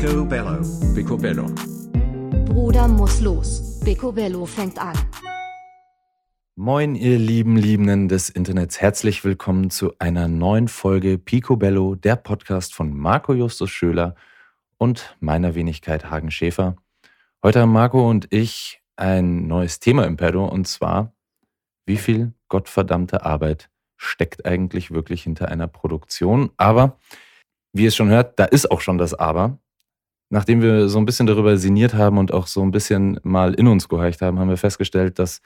Picobello. Picobello. Bruder muss los. Picobello fängt an. Moin, ihr lieben Liebenden des Internets. Herzlich willkommen zu einer neuen Folge Picobello, der Podcast von Marco Justus Schöler und meiner Wenigkeit Hagen Schäfer. Heute haben Marco und ich ein neues Thema im Pedo und zwar, wie viel gottverdammte Arbeit steckt eigentlich wirklich hinter einer Produktion? Aber, wie ihr es schon hört, da ist auch schon das Aber. Nachdem wir so ein bisschen darüber sinniert haben und auch so ein bisschen mal in uns gehorcht haben, haben wir festgestellt, dass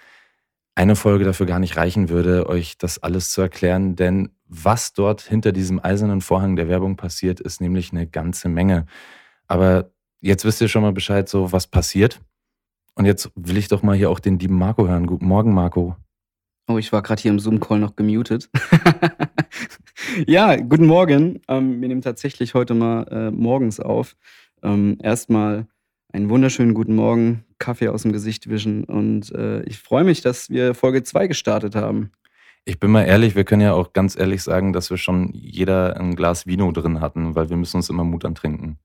eine Folge dafür gar nicht reichen würde, euch das alles zu erklären, denn was dort hinter diesem eisernen Vorhang der Werbung passiert, ist nämlich eine ganze Menge. Aber jetzt wisst ihr schon mal Bescheid, so was passiert. Und jetzt will ich doch mal hier auch den lieben Marco hören. Guten Morgen, Marco. Oh, ich war gerade hier im Zoom-Call noch gemutet. ja, guten Morgen. Ähm, wir nehmen tatsächlich heute mal äh, morgens auf. Ähm, erstmal einen wunderschönen guten Morgen, Kaffee aus dem Gesicht wischen und äh, ich freue mich, dass wir Folge 2 gestartet haben. Ich bin mal ehrlich, wir können ja auch ganz ehrlich sagen, dass wir schon jeder ein Glas Vino drin hatten, weil wir müssen uns immer Mut antrinken.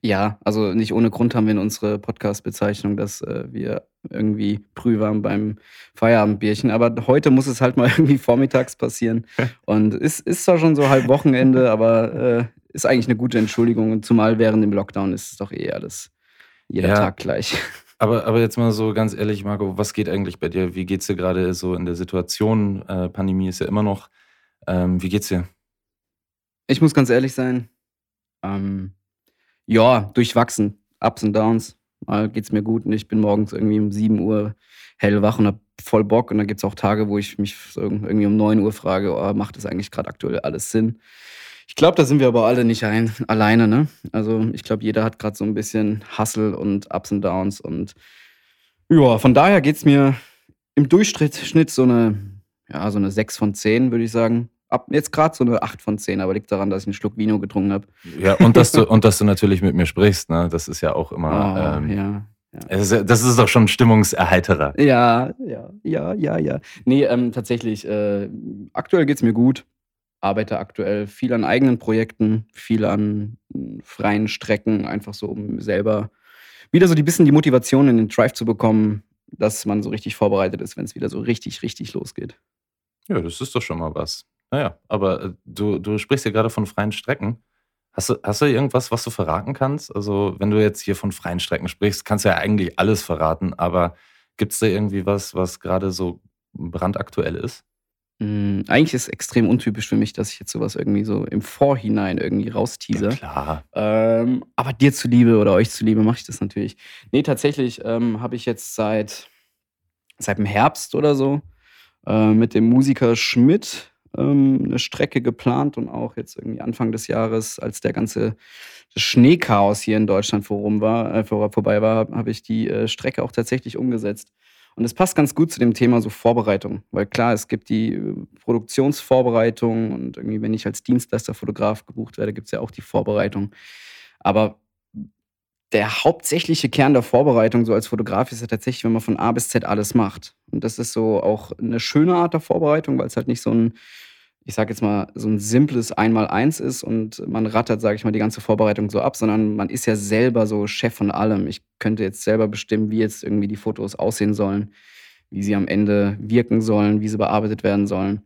Ja, also nicht ohne Grund haben wir in unsere Podcast-Bezeichnung, dass äh, wir irgendwie prühwarm beim Feierabendbierchen. Aber heute muss es halt mal irgendwie vormittags passieren. Und es ist zwar schon so halb Wochenende, aber äh, ist eigentlich eine gute Entschuldigung. Und zumal während dem Lockdown ist es doch eh alles jeder Ja. Tag gleich. Aber, aber jetzt mal so ganz ehrlich, Marco, was geht eigentlich bei dir? Wie geht's dir gerade so in der Situation? Äh, Pandemie ist ja immer noch. Ähm, wie geht's dir? Ich muss ganz ehrlich sein. Ähm, ja, durchwachsen. Ups und Downs. Mal geht's mir gut und ich bin morgens irgendwie um 7 Uhr hellwach und hab voll Bock. Und dann gibt's auch Tage, wo ich mich irgendwie um 9 Uhr frage, oh, macht das eigentlich gerade aktuell alles Sinn? Ich glaube, da sind wir aber alle nicht ein, alleine, ne? Also ich glaube, jeder hat gerade so ein bisschen Hustle und Ups und Downs. Und ja, von daher geht's mir im Durchschnitt Schnitt so eine, ja, so eine 6 von 10, würde ich sagen. Ab jetzt gerade so eine 8 von 10, aber liegt daran, dass ich einen Schluck Vino getrunken habe. Ja, und dass du, und dass du natürlich mit mir sprichst, ne? Das ist ja auch immer. Oh, ähm, ja. es ja- das ist doch schon Stimmungserheiterer. Ja, ja, ja, ja, ja. Nee, ähm, tatsächlich, äh, aktuell geht's mir gut. Arbeite aktuell viel an eigenen Projekten, viel an mh, freien Strecken, einfach so, um selber wieder so die bisschen die Motivation in den Drive zu bekommen, dass man so richtig vorbereitet ist, wenn es wieder so richtig, richtig losgeht. Ja, das ist doch schon mal was. Naja, aber äh, du, du sprichst ja gerade von freien Strecken. Hast du, hast du irgendwas, was du verraten kannst? Also, wenn du jetzt hier von freien Strecken sprichst, kannst du ja eigentlich alles verraten, aber gibt es da irgendwie was, was gerade so brandaktuell ist? Mm, eigentlich ist es extrem untypisch für mich, dass ich jetzt sowas irgendwie so im Vorhinein irgendwie raustease. klar. Ähm, aber dir zuliebe oder euch zuliebe mache ich das natürlich. Nee, tatsächlich ähm, habe ich jetzt seit, seit dem Herbst oder so äh, mit dem Musiker Schmidt ähm, eine Strecke geplant und auch jetzt irgendwie Anfang des Jahres, als der ganze Schneechaos hier in Deutschland vorum war, äh, vor, vorbei war, habe ich die äh, Strecke auch tatsächlich umgesetzt. Und es passt ganz gut zu dem Thema so Vorbereitung, weil klar, es gibt die äh, Produktionsvorbereitung und irgendwie, wenn ich als Dienstleisterfotograf gebucht werde, gibt es ja auch die Vorbereitung. Aber der hauptsächliche Kern der Vorbereitung so als Fotograf ist ja tatsächlich, wenn man von A bis Z alles macht. Und das ist so auch eine schöne Art der Vorbereitung, weil es halt nicht so ein, ich sag jetzt mal, so ein simples Einmal-Eins ist und man rattert, sage ich mal, die ganze Vorbereitung so ab, sondern man ist ja selber so Chef von allem. Ich könnte jetzt selber bestimmen, wie jetzt irgendwie die Fotos aussehen sollen, wie sie am Ende wirken sollen, wie sie bearbeitet werden sollen.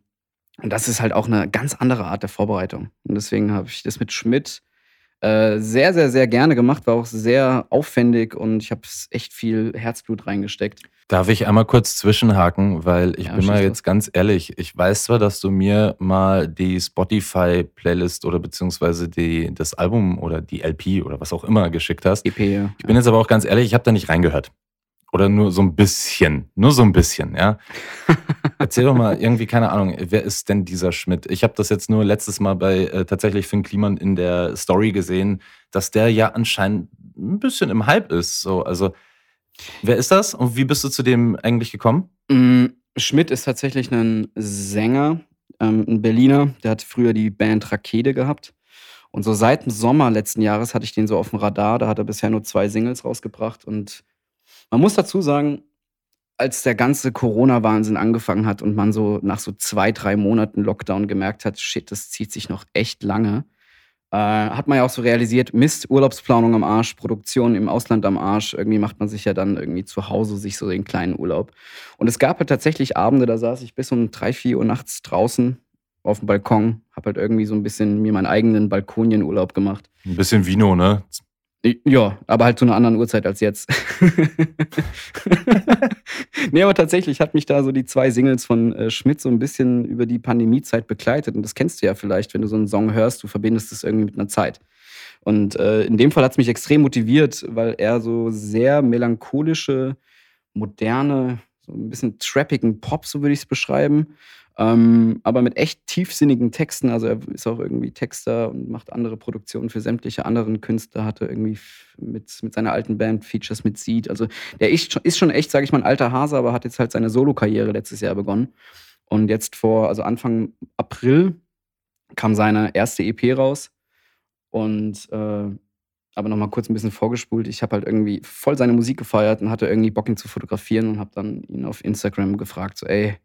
Und das ist halt auch eine ganz andere Art der Vorbereitung. Und deswegen habe ich das mit Schmidt äh, sehr, sehr, sehr gerne gemacht, war auch sehr aufwendig und ich habe echt viel Herzblut reingesteckt. Darf ich einmal kurz zwischenhaken, weil ich Ja, bin mal jetzt los. ganz ehrlich, ich weiß zwar, dass du mir mal die Spotify-Playlist oder beziehungsweise die, das Album oder die LP oder was auch immer geschickt hast. EP, ja. Ich bin jetzt aber auch ganz ehrlich, ich habe da nicht reingehört. Oder nur so ein bisschen. Nur so ein bisschen, ja. Erzähl doch mal irgendwie, keine Ahnung, wer ist denn dieser Schmidt? Ich habe das jetzt nur letztes Mal bei äh, tatsächlich Finn Kliman in der Story gesehen, dass der ja anscheinend ein bisschen im Hype ist. So, also, wer ist das und wie bist du zu dem eigentlich gekommen? Mm, Schmidt ist tatsächlich ein Sänger, ähm, ein Berliner, der hat früher die Band Rakete gehabt. Und so seit dem Sommer letzten Jahres hatte ich den so auf dem Radar. Da hat er bisher nur zwei Singles rausgebracht. Und man muss dazu sagen, als der ganze Corona-Wahnsinn angefangen hat und man so nach so zwei, drei Monaten Lockdown gemerkt hat, shit, das zieht sich noch echt lange, äh, hat man ja auch so realisiert, Mist, Urlaubsplanung am Arsch, Produktion im Ausland am Arsch. Irgendwie macht man sich ja dann irgendwie zu Hause sich so den kleinen Urlaub. Und es gab halt tatsächlich Abende, da saß ich bis um drei, vier Uhr nachts draußen auf dem Balkon, habe halt irgendwie so ein bisschen mir meinen eigenen Balkonienurlaub gemacht. Ein bisschen Vino, ne? Ja, aber halt zu einer anderen Uhrzeit als jetzt. nee, aber tatsächlich hat mich da so die zwei Singles von äh, Schmidt so ein bisschen über die Pandemiezeit begleitet. Und das kennst du ja vielleicht, wenn du so einen Song hörst, du verbindest es irgendwie mit einer Zeit. Und äh, in dem Fall hat es mich extrem motiviert, weil er so sehr melancholische, moderne, so ein bisschen trappigen Pop, so würde ich es beschreiben, ähm, aber mit echt tiefsinnigen Texten. Also er ist auch irgendwie Texter und macht andere Produktionen für sämtliche anderen Künstler. Hatte irgendwie mit, mit seiner alten Band Features mit Seed. Also der ist, ist schon echt, sage ich mal, ein alter Hase, aber hat jetzt halt seine Solo-Karriere letztes Jahr begonnen. Und jetzt vor, also Anfang April kam seine erste EP raus. Und äh, aber nochmal kurz ein bisschen vorgespult. Ich habe halt irgendwie voll seine Musik gefeiert und hatte irgendwie Bock, ihn zu fotografieren und habe dann ihn auf Instagram gefragt, so, ey,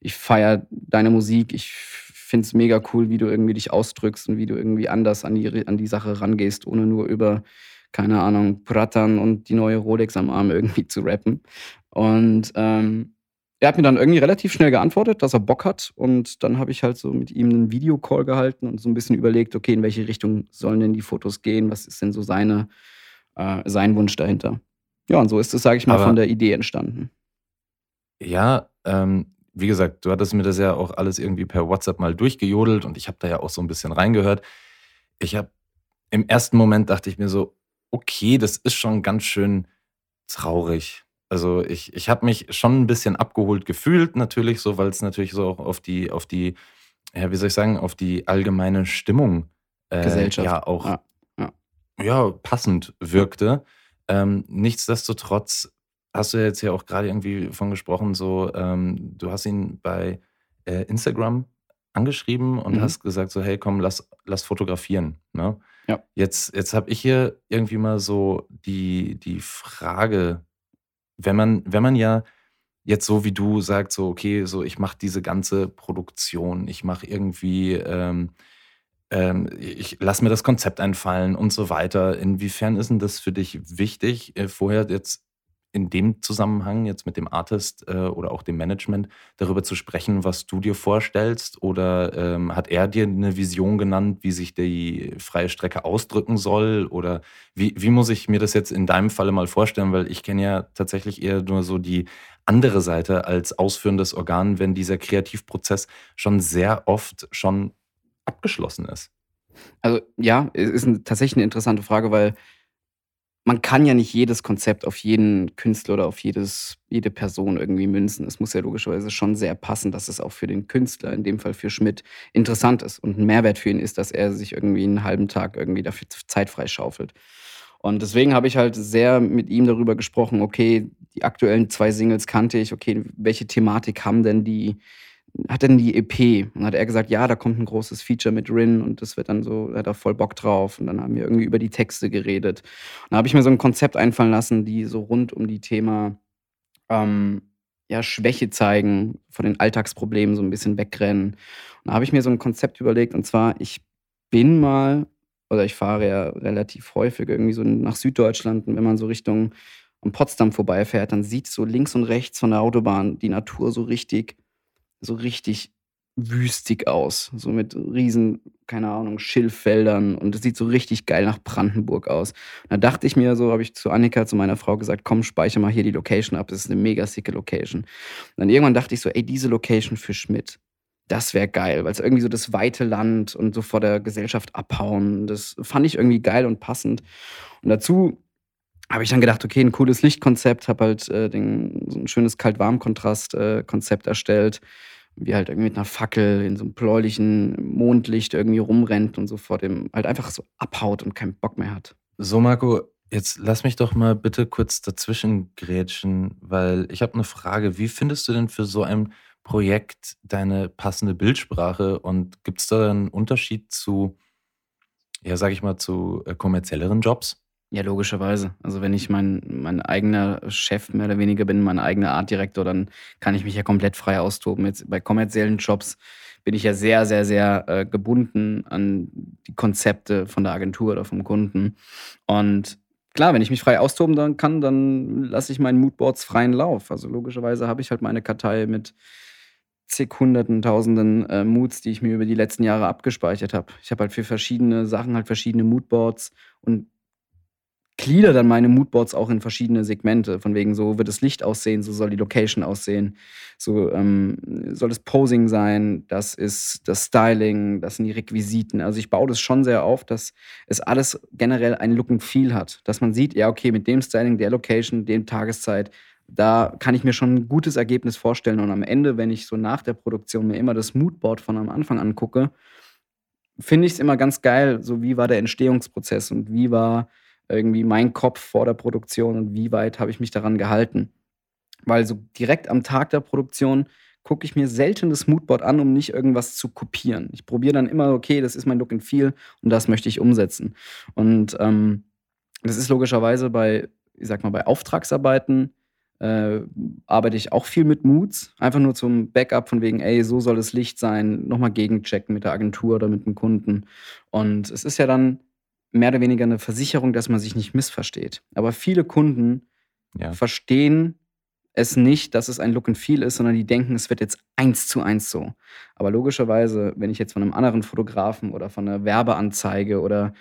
ich feiere deine Musik, ich finde es mega cool, wie du irgendwie dich ausdrückst und wie du irgendwie anders an die, an die Sache rangehst, ohne nur über, keine Ahnung, Prattern und die neue Rolex am Arm irgendwie zu rappen. Und ähm, er hat mir dann irgendwie relativ schnell geantwortet, dass er Bock hat. Und dann habe ich halt so mit ihm einen Videocall gehalten und so ein bisschen überlegt, okay, in welche Richtung sollen denn die Fotos gehen? Was ist denn so seine, äh, sein Wunsch dahinter? Ja, und so ist es, sage ich mal, Aber von der Idee entstanden. Ja, ähm, wie gesagt, du hattest mir das ja auch alles irgendwie per WhatsApp mal durchgejodelt und ich habe da ja auch so ein bisschen reingehört. Ich habe im ersten Moment dachte ich mir so, okay, das ist schon ganz schön traurig. Also ich, ich habe mich schon ein bisschen abgeholt gefühlt, natürlich so, weil es natürlich so auch auf die, auf die, ja, wie soll ich sagen, auf die allgemeine Stimmung äh, Gesellschaft. ja auch ja, ja. ja passend wirkte. Ähm, nichtsdestotrotz hast du jetzt ja auch gerade irgendwie von gesprochen, so, ähm, du hast ihn bei äh, Instagram angeschrieben und mhm. hast gesagt, so, hey, komm, lass, lass fotografieren. Ne? Ja. Jetzt, jetzt habe ich hier irgendwie mal so die, die Frage, wenn man, wenn man ja jetzt so wie du sagst, so, okay, so ich mache diese ganze Produktion, ich mache irgendwie, ähm, ähm, ich lasse mir das Konzept einfallen und so weiter. Inwiefern ist denn das für dich wichtig, äh, vorher jetzt in dem Zusammenhang jetzt mit dem Artist äh, oder auch dem Management darüber zu sprechen, was du dir vorstellst? Oder ähm, hat er dir eine Vision genannt, wie sich die freie Strecke ausdrücken soll? Oder wie, wie muss ich mir das jetzt in deinem Falle mal vorstellen? Weil ich kenne ja tatsächlich eher nur so die andere Seite als ausführendes Organ, wenn dieser Kreativprozess schon sehr oft schon abgeschlossen ist. Also ja, ist tatsächlich eine interessante Frage, weil man kann ja nicht jedes Konzept auf jeden Künstler oder auf jedes, jede Person irgendwie münzen. Es muss ja logischerweise schon sehr passen, dass es auch für den Künstler, in dem Fall für Schmidt, interessant ist und ein Mehrwert für ihn ist, dass er sich irgendwie einen halben Tag irgendwie dafür Zeit freischaufelt. Und deswegen habe ich halt sehr mit ihm darüber gesprochen, okay, die aktuellen zwei Singles kannte ich, okay, welche Thematik haben denn die, hat denn die EP? Und hat er gesagt, ja, da kommt ein großes Feature mit Rin und das wird dann so, er hat da voll Bock drauf. Und dann haben wir irgendwie über die Texte geredet. Und da habe ich mir so ein Konzept einfallen lassen, die so rund um die Thema ähm, ja, Schwäche zeigen, von den Alltagsproblemen so ein bisschen wegrennen. Und da habe ich mir so ein Konzept überlegt und zwar, ich bin mal, oder ich fahre ja relativ häufig irgendwie so nach Süddeutschland und wenn man so Richtung am Potsdam vorbeifährt, dann sieht so links und rechts von der Autobahn die Natur so richtig so richtig wüstig aus. So mit riesen, keine Ahnung, Schilffeldern und es sieht so richtig geil nach Brandenburg aus. Und da dachte ich mir so, habe ich zu Annika, zu meiner Frau gesagt, komm, speichere mal hier die Location ab, das ist eine mega sicke Location. Und dann irgendwann dachte ich so, ey, diese Location für Schmidt, das wäre geil, weil es irgendwie so das weite Land und so vor der Gesellschaft abhauen, das fand ich irgendwie geil und passend. Und dazu habe ich dann gedacht, okay, ein cooles Lichtkonzept, habe halt äh, den, so ein schönes Kalt-Warm-Kontrast-Konzept äh, erstellt wie halt irgendwie mit einer Fackel in so einem bläulichen Mondlicht irgendwie rumrennt und so vor dem halt einfach so abhaut und keinen Bock mehr hat. So, Marco, jetzt lass mich doch mal bitte kurz dazwischen grätschen, weil ich habe eine Frage. Wie findest du denn für so ein Projekt deine passende Bildsprache und gibt es da einen Unterschied zu, ja, sag ich mal, zu äh, kommerzielleren Jobs? Ja, logischerweise. Also wenn ich mein, mein eigener Chef mehr oder weniger bin, mein eigener Artdirektor, dann kann ich mich ja komplett frei austoben. Jetzt bei kommerziellen Jobs bin ich ja sehr, sehr, sehr äh, gebunden an die Konzepte von der Agentur oder vom Kunden. Und klar, wenn ich mich frei austoben kann, dann lasse ich meinen Moodboards freien Lauf. Also logischerweise habe ich halt meine Kartei mit zig Hunderten, Tausenden äh, Moods, die ich mir über die letzten Jahre abgespeichert habe. Ich habe halt für verschiedene Sachen halt verschiedene Moodboards und glieder dann meine Moodboards auch in verschiedene Segmente. Von wegen, so wird das Licht aussehen, so soll die Location aussehen, so ähm, soll das Posing sein, das ist das Styling, das sind die Requisiten. Also ich baue das schon sehr auf, dass es alles generell ein Look and Feel hat. Dass man sieht, ja, okay, mit dem Styling, der Location, dem Tageszeit, da kann ich mir schon ein gutes Ergebnis vorstellen. Und am Ende, wenn ich so nach der Produktion mir immer das Moodboard von am Anfang angucke, finde ich es immer ganz geil, so wie war der Entstehungsprozess und wie war irgendwie mein Kopf vor der Produktion und wie weit habe ich mich daran gehalten. Weil so direkt am Tag der Produktion gucke ich mir selten das Moodboard an, um nicht irgendwas zu kopieren. Ich probiere dann immer, okay, das ist mein Look and Feel und das möchte ich umsetzen. Und ähm, das ist logischerweise bei, ich sag mal, bei Auftragsarbeiten äh, arbeite ich auch viel mit Moods, einfach nur zum Backup von wegen, ey, so soll das Licht sein, nochmal gegenchecken mit der Agentur oder mit dem Kunden. Und es ist ja dann mehr oder weniger eine Versicherung, dass man sich nicht missversteht. Aber viele Kunden ja. verstehen es nicht, dass es ein Look and Feel ist, sondern die denken, es wird jetzt eins zu eins so. Aber logischerweise, wenn ich jetzt von einem anderen Fotografen oder von einer Werbeanzeige oder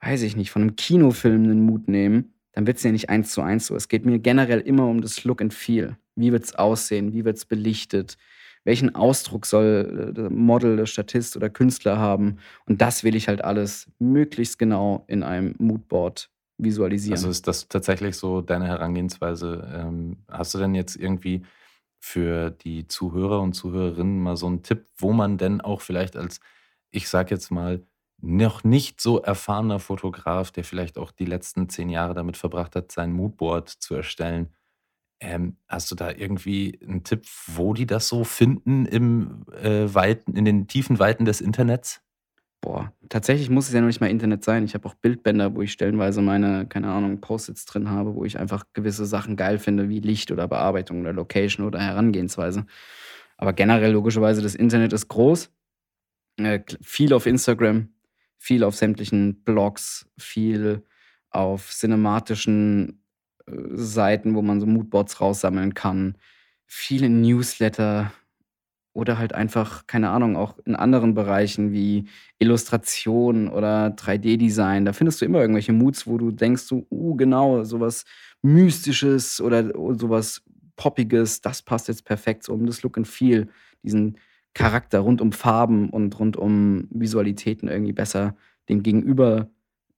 weiß ich nicht, von einem Kinofilm einen Mut nehme, dann wird es ja nicht eins zu eins so. Es geht mir generell immer um das Look and Feel. Wie wird es aussehen? Wie wird es belichtet? Welchen Ausdruck soll äh, der Model, der Statist oder Künstler haben. Und das will ich halt alles möglichst genau in einem Moodboard visualisieren. Also ist das tatsächlich so deine Herangehensweise? Ähm, hast du denn jetzt irgendwie für die Zuhörer und Zuhörerinnen mal so einen Tipp, wo man denn auch vielleicht als, ich sag jetzt mal, noch nicht so erfahrener Fotograf, der vielleicht auch die letzten zehn Jahre damit verbracht hat, sein Moodboard zu erstellen, ähm, hast du da irgendwie einen Tipp, wo die das so finden im äh, Weiten, in den tiefen Weiten des Internets? Boah, tatsächlich muss es ja noch nicht mal Internet sein. Ich habe auch Bildbänder, wo ich stellenweise meine, keine Ahnung, Post-its drin habe, wo ich einfach gewisse Sachen geil finde, wie Licht oder Bearbeitung oder Location oder Herangehensweise. Aber generell, logischerweise, das Internet ist groß. Äh, viel auf Instagram, viel auf sämtlichen Blogs, viel auf cinematischen Seiten, wo man so Moodboards raussammeln kann, viele Newsletter oder halt einfach, keine Ahnung, auch in anderen Bereichen wie Illustration oder 3D-Design. Da findest du immer irgendwelche Moods, wo du denkst, so, uh, genau, sowas Mystisches oder sowas Poppiges, das passt jetzt perfekt so um das Look and Feel, diesen Charakter rund um Farben und rund um Visualitäten irgendwie besser dem Gegenüber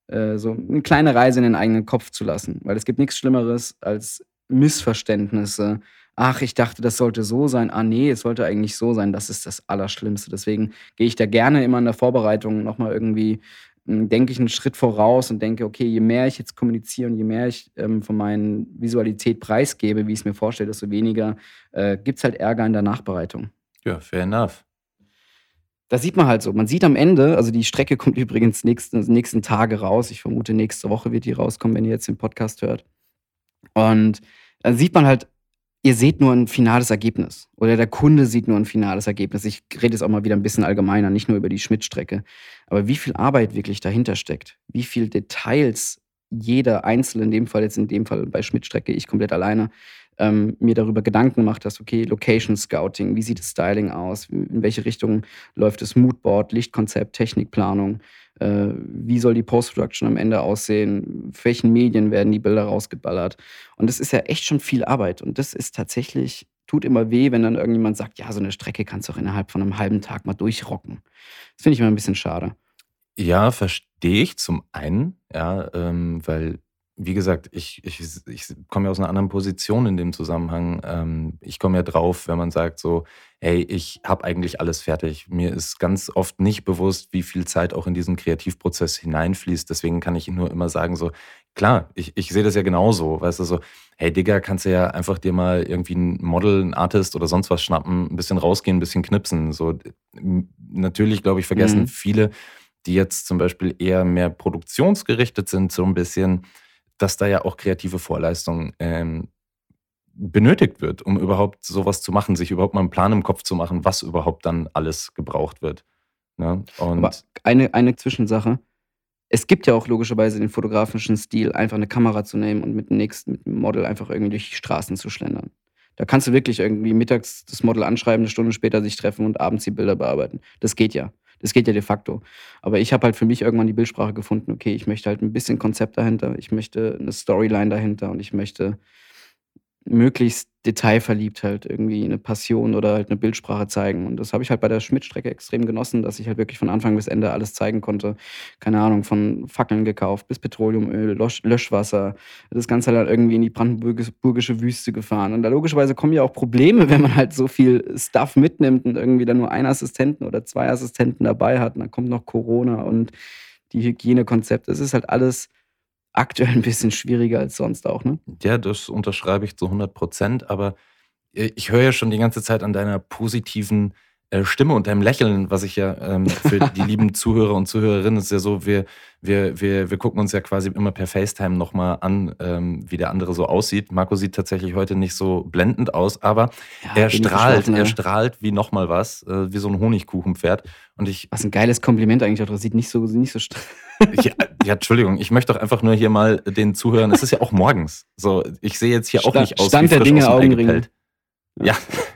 äh, so eine kleine Reise in den eigenen Kopf zu lassen. Weil es gibt nichts Schlimmeres als Missverständnisse. Ach, ich dachte, das sollte so sein. Ah, nee, es sollte eigentlich so sein. Das ist das Allerschlimmste. Deswegen gehe ich da gerne immer in der Vorbereitung nochmal irgendwie, hm, denke ich einen Schritt voraus und denke, okay, je mehr ich jetzt kommuniziere und je mehr ich ähm, von meinen Visualität preisgebe, wie ich es mir vorstelle, desto weniger äh, gibt es halt Ärger in der Nachbereitung. Ja, fair enough da sieht man halt so. Man sieht am Ende, also die Strecke kommt übrigens nächsten, nächsten Tage raus. Ich vermute, nächste Woche wird die rauskommen, wenn ihr jetzt den Podcast hört. Und dann sieht man halt, ihr seht nur ein finales Ergebnis. Oder der Kunde sieht nur ein finales Ergebnis. Ich rede jetzt auch mal wieder ein bisschen allgemeiner, nicht nur über die Schmidt-Strecke. Aber wie viel Arbeit wirklich dahinter steckt, wie viel Details jeder Einzelne, in dem Fall jetzt in dem Fall bei Schmidt-Strecke, ich komplett alleine, ähm, mir darüber Gedanken gemacht hast, okay, Location Scouting, wie sieht das Styling aus, in welche Richtung läuft das Moodboard, Lichtkonzept, Technikplanung, äh, wie soll die Post-Production am Ende aussehen, für welchen Medien werden die Bilder rausgeballert. Und das ist ja echt schon viel Arbeit und das ist tatsächlich, tut immer weh, wenn dann irgendjemand sagt, ja, so eine Strecke kannst du auch innerhalb von einem halben Tag mal durchrocken. Das finde ich immer ein bisschen schade. Ja, verstehe ich zum einen, ja, ähm, weil wie gesagt, ich, ich, ich komme ja aus einer anderen Position in dem Zusammenhang. Ähm, ich komme ja drauf, wenn man sagt so, hey, ich habe eigentlich alles fertig. Mir ist ganz oft nicht bewusst, wie viel Zeit auch in diesen Kreativprozess hineinfließt. Deswegen kann ich nur immer sagen so, klar, ich, ich sehe das ja genauso. Weißt du so, hey Digga, kannst du ja einfach dir mal irgendwie ein Model, ein Artist oder sonst was schnappen, ein bisschen rausgehen, ein bisschen knipsen. So, natürlich, glaube ich, vergessen mhm. viele, die jetzt zum Beispiel eher mehr produktionsgerichtet sind, so ein bisschen dass da ja auch kreative Vorleistung ähm, benötigt wird, um überhaupt sowas zu machen, sich überhaupt mal einen Plan im Kopf zu machen, was überhaupt dann alles gebraucht wird. Ne? Und Aber eine, eine Zwischensache. Es gibt ja auch logischerweise den fotografischen Stil, einfach eine Kamera zu nehmen und mit dem nächsten mit dem Model einfach irgendwie durch die Straßen zu schlendern. Da kannst du wirklich irgendwie mittags das Model anschreiben, eine Stunde später sich treffen und abends die Bilder bearbeiten. Das geht ja. Das geht ja de facto. Aber ich habe halt für mich irgendwann die Bildsprache gefunden, okay, ich möchte halt ein bisschen Konzept dahinter, ich möchte eine Storyline dahinter und ich möchte möglichst detailverliebt halt irgendwie eine Passion oder halt eine Bildsprache zeigen. Und das habe ich halt bei der Schmidt-Strecke extrem genossen, dass ich halt wirklich von Anfang bis Ende alles zeigen konnte. Keine Ahnung, von Fackeln gekauft bis Petroleumöl, Lösch Löschwasser. Das Ganze halt irgendwie in die brandenburgische Wüste gefahren. Und da logischerweise kommen ja auch Probleme, wenn man halt so viel Stuff mitnimmt und irgendwie dann nur einen Assistenten oder zwei Assistenten dabei hat. Und dann kommt noch Corona und die Hygienekonzepte. Es ist halt alles aktuell ein bisschen schwieriger als sonst auch, ne? Ja, das unterschreibe ich zu 100 Prozent, aber äh, ich höre ja schon die ganze Zeit an deiner positiven Stimme und deinem Lächeln, was ich ja ähm, für die lieben Zuhörer und Zuhörerinnen ist ja so, wir, wir, wir, wir gucken uns ja quasi immer per FaceTime nochmal an, ähm, wie der andere so aussieht. Marco sieht tatsächlich heute nicht so blendend aus, aber ja, er strahlt, er strahlt wie nochmal was, äh, wie so ein Honigkuchenpferd. Und ich, was ein geiles Kompliment eigentlich, auch. sieht nicht so, nicht so ja, ja, Entschuldigung, ich möchte doch einfach nur hier mal den Zuhörern, es ist ja auch morgens. So, ich sehe jetzt hier Stand, auch nicht aus Stand wie frisch der Dinge Augenring. Ja. ja.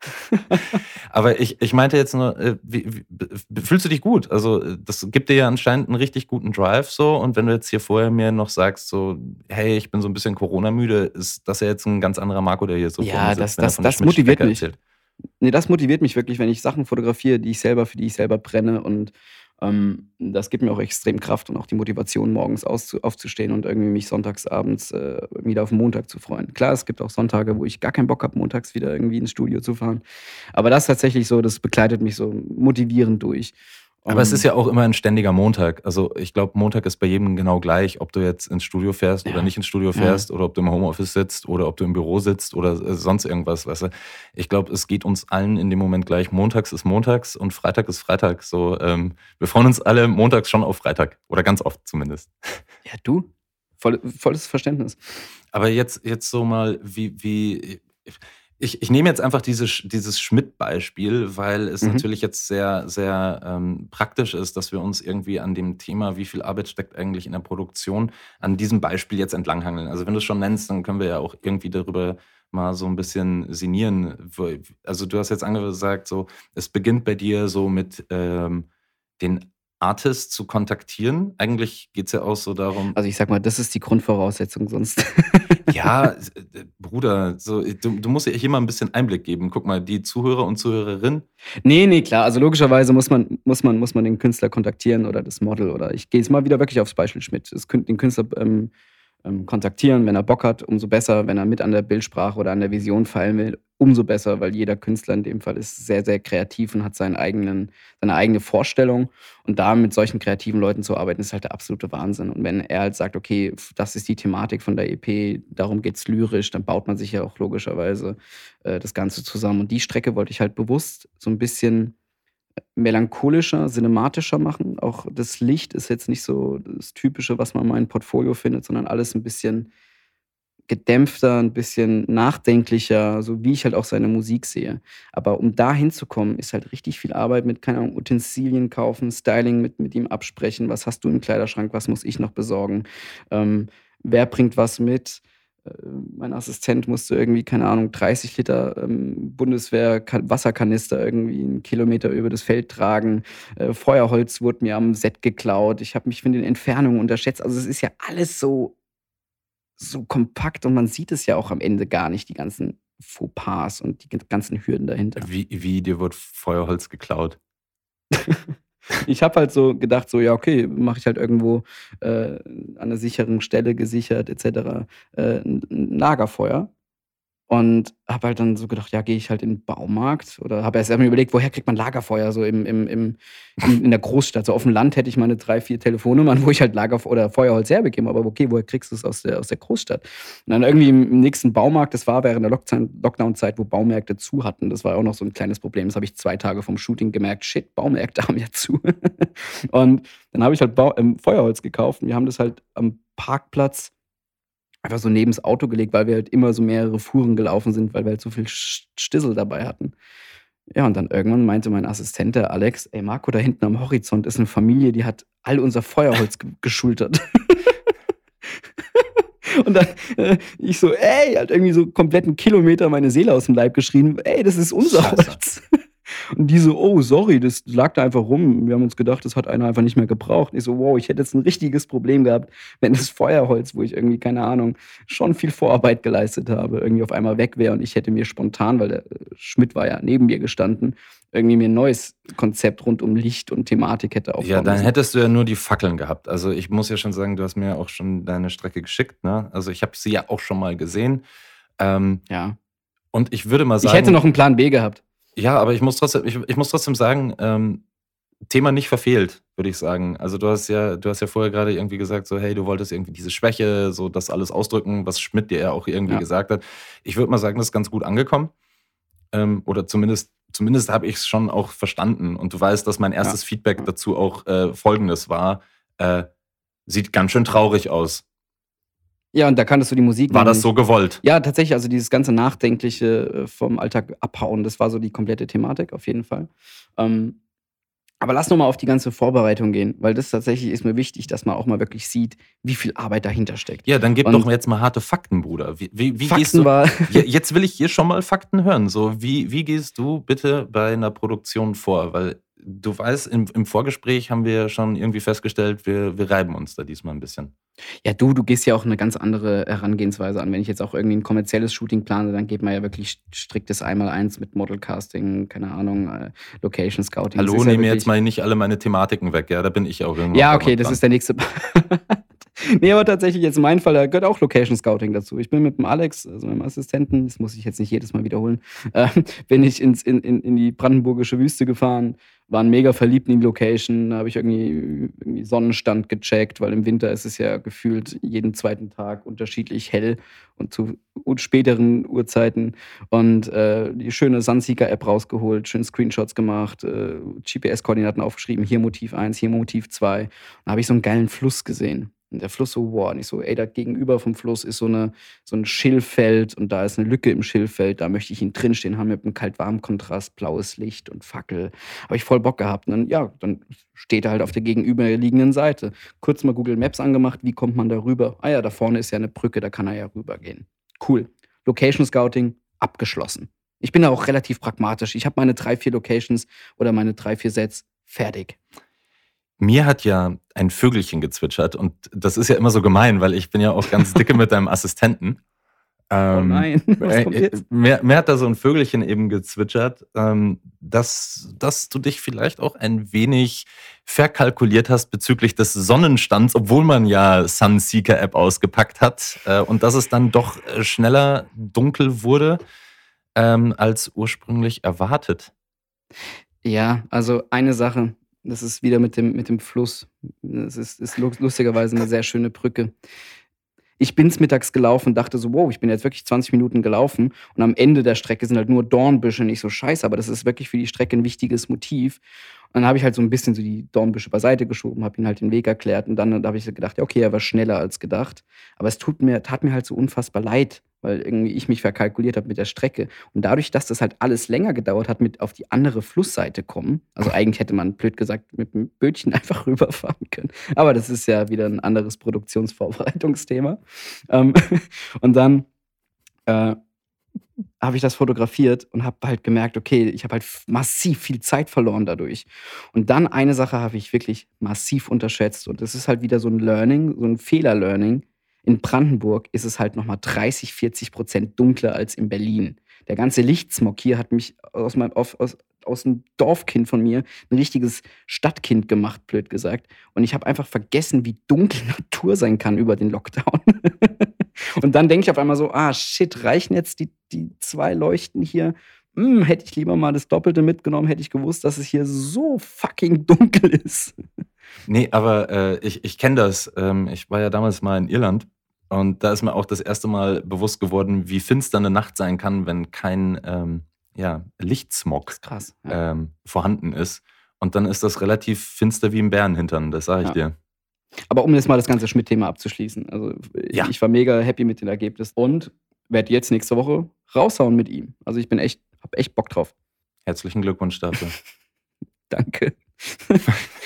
Aber ich, ich meinte jetzt nur, äh, wie, wie, fühlst du dich gut? Also, das gibt dir ja anscheinend einen richtig guten Drive so. Und wenn du jetzt hier vorher mir noch sagst, so, hey, ich bin so ein bisschen Corona-müde, ist das ja jetzt ein ganz anderer Marco, der hier so Ja, das, das, das motiviert mich. Erzählt. Nee, das motiviert mich wirklich, wenn ich Sachen fotografiere, die ich selber, für die ich selber brenne und ähm, das gibt mir auch extrem Kraft und auch die Motivation, morgens aufzustehen und irgendwie mich sonntagsabends äh, wieder auf Montag zu freuen. Klar, es gibt auch Sonntage, wo ich gar keinen Bock habe, montags wieder irgendwie ins Studio zu fahren. Aber das tatsächlich so, das begleitet mich so motivierend durch. Aber es ist ja auch immer ein ständiger Montag. Also ich glaube, Montag ist bei jedem genau gleich, ob du jetzt ins Studio fährst ja. oder nicht ins Studio fährst ja. oder ob du im Homeoffice sitzt oder ob du im Büro sitzt oder äh, sonst irgendwas. Weißt du? Ich glaube, es geht uns allen in dem Moment gleich. Montags ist Montags und Freitag ist Freitag. So, ähm, wir freuen uns alle montags schon auf Freitag oder ganz oft zumindest. Ja, du, Voll, volles Verständnis. Aber jetzt, jetzt so mal, wie, wie ich, ich nehme jetzt einfach dieses, dieses Schmidt-Beispiel, weil es mhm. natürlich jetzt sehr, sehr ähm, praktisch ist, dass wir uns irgendwie an dem Thema, wie viel Arbeit steckt eigentlich in der Produktion, an diesem Beispiel jetzt entlanghangeln. Also wenn du es schon nennst, dann können wir ja auch irgendwie darüber mal so ein bisschen sinnieren. Also du hast jetzt angesagt, so es beginnt bei dir so mit ähm, den Artists zu kontaktieren. Eigentlich geht es ja auch so darum. Also ich sag mal, das ist die Grundvoraussetzung sonst. ja, äh, Bruder, so, du, du musst ja hier mal ein bisschen Einblick geben. Guck mal, die Zuhörer und Zuhörerinnen. Nee, nee, klar. Also logischerweise muss man, muss man, muss man den Künstler kontaktieren oder das Model oder ich gehe jetzt mal wieder wirklich aufs Beispiel Schmidt. Das, den Künstler ähm, ähm, kontaktieren. Wenn er Bock hat, umso besser. Wenn er mit an der Bildsprache oder an der Vision feilen will, umso besser, weil jeder Künstler in dem Fall ist sehr, sehr kreativ und hat seinen eigenen, seine eigene Vorstellung. Und da mit solchen kreativen Leuten zu arbeiten, ist halt der absolute Wahnsinn. Und wenn er halt sagt, okay, das ist die Thematik von der EP, darum geht es lyrisch, dann baut man sich ja auch logischerweise äh, das Ganze zusammen. Und die Strecke wollte ich halt bewusst so ein bisschen melancholischer, cinematischer machen. Auch das Licht ist jetzt nicht so das Typische, was man in meinem Portfolio findet, sondern alles ein bisschen gedämpfter, ein bisschen nachdenklicher, so wie ich halt auch seine Musik sehe. Aber um da hinzukommen, ist halt richtig viel Arbeit mit, keine Ahnung, Utensilien kaufen, Styling mit, mit ihm absprechen. Was hast du im Kleiderschrank? Was muss ich noch besorgen? Ähm, wer bringt was mit? Mein Assistent musste irgendwie, keine Ahnung, 30 Liter ähm, Bundeswehr-Wasserkanister irgendwie einen Kilometer über das Feld tragen. Äh, Feuerholz wurde mir am Set geklaut. Ich habe mich von den Entfernungen unterschätzt. Also es ist ja alles so, so kompakt und man sieht es ja auch am Ende gar nicht, die ganzen Fauxpas und die ganzen Hürden dahinter. Wie, wie dir wird Feuerholz geklaut? ich habe halt so gedacht, so ja, okay, mache ich halt irgendwo äh, an einer sicheren Stelle gesichert etc. Äh, ein Lagerfeuer. Und habe halt dann so gedacht, ja, gehe ich halt in den Baumarkt oder habe erst einmal überlegt, woher kriegt man Lagerfeuer so im, im, im, in, der Großstadt. So auf dem Land hätte ich meine drei, vier Telefonnummern, wo ich halt Lagerfeuer oder Feuerholz herbekomme. Aber okay, woher kriegst du es aus der, aus der Großstadt? Und dann irgendwie im nächsten Baumarkt, das war während der Lockdown-Zeit, wo Baumärkte zu hatten. Das war auch noch so ein kleines Problem. Das habe ich zwei Tage vom Shooting gemerkt. Shit, Baumärkte haben ja zu. und dann habe ich halt Bau, ähm, Feuerholz gekauft und wir haben das halt am Parkplatz einfach so neben das Auto gelegt, weil wir halt immer so mehrere Fuhren gelaufen sind, weil wir halt so viel Stissel dabei hatten. Ja, und dann irgendwann meinte mein Assistent, der Alex, ey Marco, da hinten am Horizont ist eine Familie, die hat all unser Feuerholz geschultert. Und dann äh, ich so, ey, halt irgendwie so kompletten Kilometer meine Seele aus dem Leib geschrien, ey, das ist unser Scheiße. Holz. Und die so, oh, sorry, das lag da einfach rum. Wir haben uns gedacht, das hat einer einfach nicht mehr gebraucht. Ich so, wow, ich hätte jetzt ein richtiges Problem gehabt, wenn das Feuerholz, wo ich irgendwie, keine Ahnung, schon viel Vorarbeit geleistet habe, irgendwie auf einmal weg wäre und ich hätte mir spontan, weil der Schmidt war ja neben mir gestanden, irgendwie mir ein neues Konzept rund um Licht und Thematik hätte aufbauen Ja, dann müssen. hättest du ja nur die Fackeln gehabt. Also ich muss ja schon sagen, du hast mir auch schon deine Strecke geschickt. Ne? Also ich habe sie ja auch schon mal gesehen. Ähm, ja. Und ich würde mal sagen. Ich hätte noch einen Plan B gehabt. Ja, aber ich muss trotzdem, ich, ich muss trotzdem sagen, ähm, Thema nicht verfehlt, würde ich sagen. Also du hast ja, du hast ja vorher gerade irgendwie gesagt, so, hey, du wolltest irgendwie diese Schwäche, so das alles ausdrücken, was Schmidt dir ja auch irgendwie ja. gesagt hat. Ich würde mal sagen, das ist ganz gut angekommen. Ähm, oder zumindest, zumindest habe ich es schon auch verstanden. Und du weißt, dass mein erstes ja. Feedback dazu auch äh, folgendes war: äh, sieht ganz schön traurig aus. Ja, und da kanntest du die Musik. War das so gewollt? Ja, tatsächlich. Also dieses ganze Nachdenkliche äh, vom Alltag abhauen, das war so die komplette Thematik auf jeden Fall. Ähm, aber lass nochmal auf die ganze Vorbereitung gehen, weil das tatsächlich ist mir wichtig, dass man auch mal wirklich sieht, wie viel Arbeit dahinter steckt. Ja, dann gib und doch jetzt mal harte Fakten, Bruder. Wie, wie, wie Fakten gehst du, war jetzt will ich hier schon mal Fakten hören. So, wie, wie gehst du bitte bei einer Produktion vor? Weil du weißt, im, im Vorgespräch haben wir schon irgendwie festgestellt, wir, wir reiben uns da diesmal ein bisschen. Ja, du, du gehst ja auch eine ganz andere Herangehensweise an. Wenn ich jetzt auch irgendwie ein kommerzielles Shooting plane, dann geht man ja wirklich striktes Einmal-Eins mit Modelcasting, keine Ahnung, äh, Location Scouting. Hallo, nehme ja jetzt mal nicht alle meine Thematiken weg, ja, da bin ich auch irgendwie. Ja, okay, das ist der nächste. nee, aber tatsächlich jetzt in meinem Fall, da gehört auch Location Scouting dazu. Ich bin mit dem Alex, also meinem Assistenten, das muss ich jetzt nicht jedes Mal wiederholen, äh, bin ich ins, in, in, in die brandenburgische Wüste gefahren, waren mega verliebt in die Location, da habe ich irgendwie, irgendwie Sonnenstand gecheckt, weil im Winter ist es ja gefühlt jeden zweiten Tag unterschiedlich hell und zu späteren Uhrzeiten und äh, die schöne Sunseeker-App rausgeholt, schön Screenshots gemacht, äh, GPS-Koordinaten aufgeschrieben, hier Motiv 1, hier Motiv 2. Da habe ich so einen geilen Fluss gesehen. Und der Fluss so, wow, nicht so, ey, da gegenüber vom Fluss ist so, eine, so ein Schilffeld und da ist eine Lücke im Schilffeld, da möchte ich ihn drinstehen haben mit einem Kalt-Warm-Kontrast, blaues Licht und Fackel. Habe ich voll Bock gehabt. Und dann, ja, dann steht er halt auf der gegenüberliegenden Seite. Kurz mal Google Maps angemacht, wie kommt man da rüber? Ah ja, da vorne ist ja eine Brücke, da kann er ja rübergehen. Cool. Location Scouting abgeschlossen. Ich bin da auch relativ pragmatisch. Ich habe meine drei, vier Locations oder meine drei, vier Sets fertig. Mir hat ja ein Vögelchen gezwitschert und das ist ja immer so gemein, weil ich bin ja auch ganz dicke mit deinem Assistenten. Oh ähm, oh nein, jetzt? Mir, mir, hat da so ein Vögelchen eben gezwitschert, ähm, dass, dass du dich vielleicht auch ein wenig verkalkuliert hast bezüglich des Sonnenstands, obwohl man ja Sunseeker App ausgepackt hat äh, und dass es dann doch äh, schneller dunkel wurde ähm, als ursprünglich erwartet. Ja, also eine Sache, das ist wieder mit dem, mit dem Fluss. Das ist, ist lustigerweise eine sehr schöne Brücke. Ich bin's mittags gelaufen, dachte so, wow, ich bin jetzt wirklich 20 Minuten gelaufen und am Ende der Strecke sind halt nur Dornbüsche, nicht so scheiße, aber das ist wirklich für die Strecke ein wichtiges Motiv. Und dann habe ich halt so ein bisschen so die Dornbüsche beiseite geschoben, habe ihn halt den Weg erklärt und dann habe ich gedacht, ja, okay, er war schneller als gedacht. Aber es tut mir, tat mir halt so unfassbar leid, weil irgendwie ich mich verkalkuliert habe mit der Strecke. Und dadurch, dass das halt alles länger gedauert hat, mit auf die andere Flussseite kommen, also eigentlich hätte man blöd gesagt mit dem Bötchen einfach rüberfahren können. Aber das ist ja wieder ein anderes Produktionsvorbereitungsthema. Ähm, und dann äh, habe ich das fotografiert und habe halt gemerkt, okay, ich habe halt massiv viel Zeit verloren dadurch. Und dann eine Sache habe ich wirklich massiv unterschätzt und das ist halt wieder so ein Learning, so ein Fehler-Learning. In Brandenburg ist es halt nochmal 30, 40 Prozent dunkler als in Berlin. Der ganze Lichtsmog hier hat mich aus, meinem, aus, aus einem Dorfkind von mir ein richtiges Stadtkind gemacht, blöd gesagt. Und ich habe einfach vergessen, wie dunkel Natur sein kann über den Lockdown. Und dann denke ich auf einmal so, ah shit, reichen jetzt die, die zwei Leuchten hier? Hm, hätte ich lieber mal das Doppelte mitgenommen, hätte ich gewusst, dass es hier so fucking dunkel ist. Nee, aber äh, ich, ich kenne das. Ähm, ich war ja damals mal in Irland und da ist mir auch das erste Mal bewusst geworden, wie finster eine Nacht sein kann, wenn kein ähm, ja, Lichtsmog krass, ja. ähm, vorhanden ist. Und dann ist das relativ finster wie im Bärenhintern, das sage ich ja. dir. Aber um jetzt mal das ganze Schmidt-Thema abzuschließen. Also Ja. ich war mega happy mit dem Ergebnis und werde jetzt nächste Woche raushauen mit ihm. Also ich bin echt, hab echt Bock drauf. Herzlichen Glückwunsch dafür. Danke.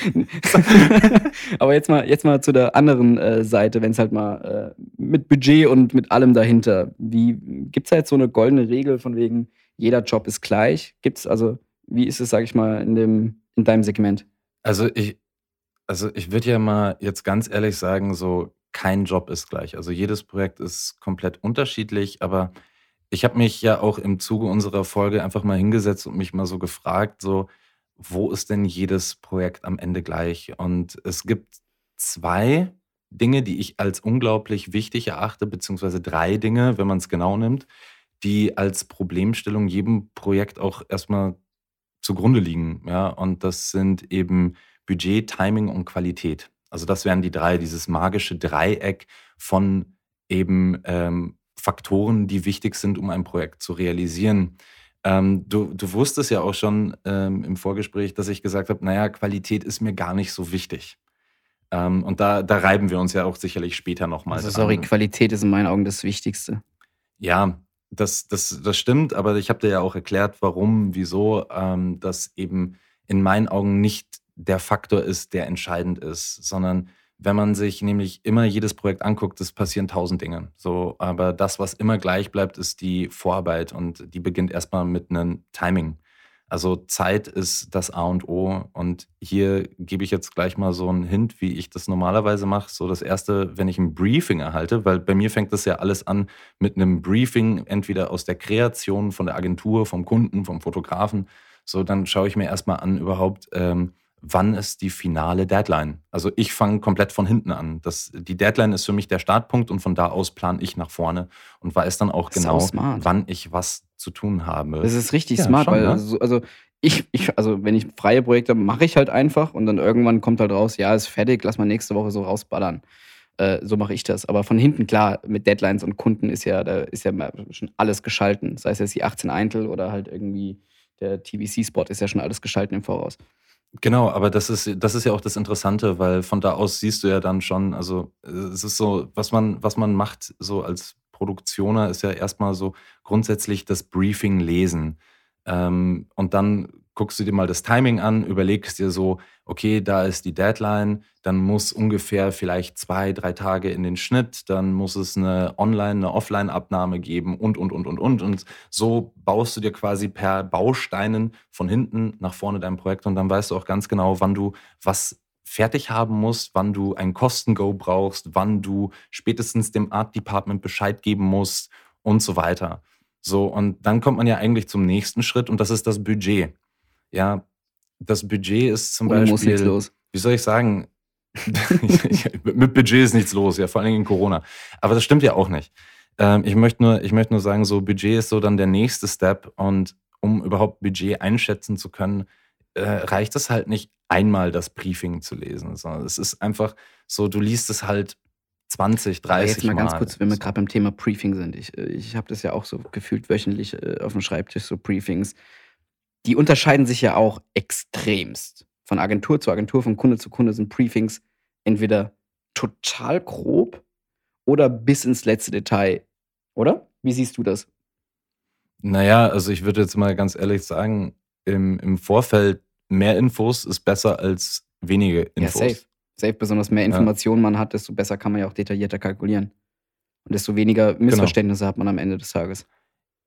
Aber jetzt mal, jetzt mal zu der anderen äh, Seite, wenn es halt mal äh, mit Budget und mit allem dahinter. Wie gibt es da jetzt so eine goldene Regel von wegen, jeder Job ist gleich? Gibt's also, wie ist es, sag ich mal, in dem, in deinem Segment? Also ich, also ich würde ja mal jetzt ganz ehrlich sagen, so kein Job ist gleich. Also jedes Projekt ist komplett unterschiedlich, aber ich habe mich ja auch im Zuge unserer Folge einfach mal hingesetzt und mich mal so gefragt, so, wo ist denn jedes Projekt am Ende gleich? Und es gibt zwei Dinge, die ich als unglaublich wichtig erachte, beziehungsweise drei Dinge, wenn man es genau nimmt, die als Problemstellung jedem Projekt auch erstmal zugrunde liegen. Ja? Und das sind eben Budget, Timing und Qualität. Also das wären die drei, dieses magische Dreieck von eben ähm, Faktoren, die wichtig sind, um ein Projekt zu realisieren. Ähm, du, du wusstest ja auch schon ähm, im Vorgespräch, dass ich gesagt habe, naja, Qualität ist mir gar nicht so wichtig. Ähm, und da, da reiben wir uns ja auch sicherlich später nochmal. Also sorry, Qualität ist in meinen Augen das Wichtigste. Ja, das, das, das stimmt, aber ich habe dir ja auch erklärt, warum, wieso ähm, das eben in meinen Augen nicht der Faktor ist, der entscheidend ist, sondern wenn man sich nämlich immer jedes Projekt anguckt, es passieren tausend Dinge. So, aber das, was immer gleich bleibt, ist die Vorarbeit und die beginnt erstmal mit einem Timing. Also Zeit ist das A und O. Und hier gebe ich jetzt gleich mal so einen Hint, wie ich das normalerweise mache. So das erste, wenn ich ein Briefing erhalte, weil bei mir fängt das ja alles an mit einem Briefing, entweder aus der Kreation, von der Agentur, vom Kunden, vom Fotografen. So, dann schaue ich mir erstmal an, überhaupt, ähm, wann ist die finale Deadline? Also ich fange komplett von hinten an. Das, die Deadline ist für mich der Startpunkt und von da aus plane ich nach vorne und weiß dann auch genau, smart. wann ich was zu tun habe. Das ist richtig Ja, smart, schon, weil ne? also, also ich, ich, also wenn ich freie Projekte habe, mache ich halt einfach und dann irgendwann kommt halt raus, ja, ist fertig, lass mal nächste Woche so rausballern. Äh, so mache ich das. Aber von hinten, klar, mit Deadlines und Kunden ist ja, da ist ja schon alles geschalten. Sei es jetzt die 18 Eintel oder halt irgendwie der TVC-Spot ist ja schon alles geschalten im Voraus. Genau, aber das ist, das ist ja auch das Interessante, weil von da aus siehst du ja dann schon, also es ist so, was man, was man macht, so als Produktioner, ist ja erstmal so grundsätzlich das Briefing lesen. Ähm, und dann guckst du dir mal das Timing an, überlegst dir so, okay, da ist die Deadline, dann muss ungefähr vielleicht zwei, drei Tage in den Schnitt, dann muss es eine Online-, eine Offline-Abnahme geben und, und, und, und, und. Und so baust du dir quasi per Bausteinen von hinten nach vorne dein Projekt und dann weißt du auch ganz genau, wann du was fertig haben musst, wann du ein Kosten-Go brauchst, wann du spätestens dem Art Department Bescheid geben musst und so weiter. So, und dann kommt man ja eigentlich zum nächsten Schritt und das ist das Budget. Ja, das Budget ist zum Beispiel. muss nichts los. Wie soll ich sagen? Mit Budget ist nichts los, ja, vor allem in Corona. Aber das stimmt ja auch nicht. Ähm, ich, möchte nur, ich möchte nur sagen, so Budget ist so dann der nächste Step und um überhaupt Budget einschätzen zu können, äh, reicht es halt nicht einmal das Briefing zu lesen, sondern es ist einfach so, du liest es halt 20, Aber 30 jetzt mal ganz Mal. kurz, wenn wir gerade beim Thema Briefing sind. Ich, äh, ich habe das ja auch so gefühlt wöchentlich äh, auf dem Schreibtisch, so Briefings. Die unterscheiden sich ja auch extremst. Von Agentur zu Agentur, von Kunde zu Kunde sind Briefings entweder total grob oder bis ins letzte Detail. Oder? Wie siehst du das? Naja, also ich würde jetzt mal ganz ehrlich sagen, im, im Vorfeld mehr Infos ist besser als wenige Infos. Ja, safe. Safe, besonders mehr Informationen man hat, desto besser kann man ja auch detaillierter kalkulieren. Und desto weniger Missverständnisse hat man am Ende des Tages.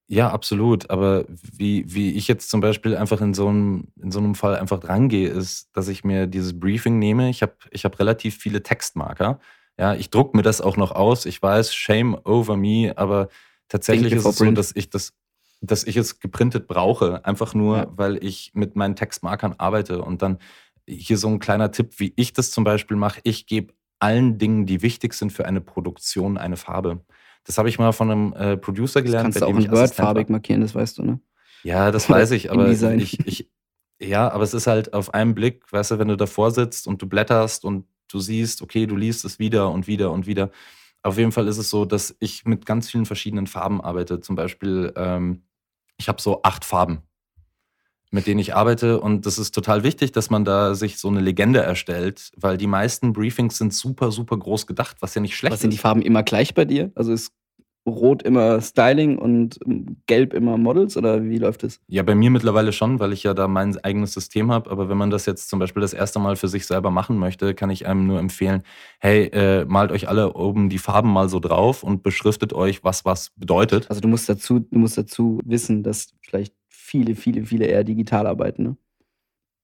Ja, absolut. Aber wie, wie ich jetzt zum Beispiel einfach in so einem, in so einem Fall einfach drangehe, ist, dass ich mir dieses Briefing nehme. Ich habe ich hab relativ viele Textmarker. Ja, ich druck mir das auch noch aus. Ich weiß, shame over me, aber tatsächlich ist es so, dass ich das, dass ich es geprintet brauche. Einfach nur, Ja. weil ich mit meinen Textmarkern arbeite. Und dann hier so ein kleiner Tipp, wie ich das zum Beispiel mache. Ich gebe allen Dingen, die wichtig sind für eine Produktion, eine Farbe. Das habe ich mal von einem äh, Producer Das gelernt. kannst du auch in Word farbig markieren, das weißt du, ne? Ja, das weiß ich, aber ich, ich, ja, aber es ist halt auf einen Blick, weißt du, wenn du davor sitzt und du blätterst und du siehst, okay, du liest es wieder und wieder und wieder. Auf jeden Fall ist es so, dass ich mit ganz vielen verschiedenen Farben arbeite. Zum Beispiel, ähm, ich habe so acht Farben. Mit denen ich arbeite. Und das ist total wichtig, dass man da sich so eine Legende erstellt, weil die meisten Briefings sind super, super groß gedacht, was ja nicht schlecht Was sind die ist. Farben immer gleich bei dir? Also ist Rot immer Styling und Gelb immer Models oder wie läuft es? Ja, bei mir mittlerweile schon, weil ich ja da mein eigenes System habe. Aber wenn man das jetzt zum Beispiel das erste Mal für sich selber machen möchte, kann ich einem nur empfehlen, hey, äh, malt euch alle oben die Farben mal so drauf und beschriftet euch, was was bedeutet. Also du musst dazu, du musst dazu wissen, dass vielleicht viele, viele, viele eher digital arbeiten. Ne?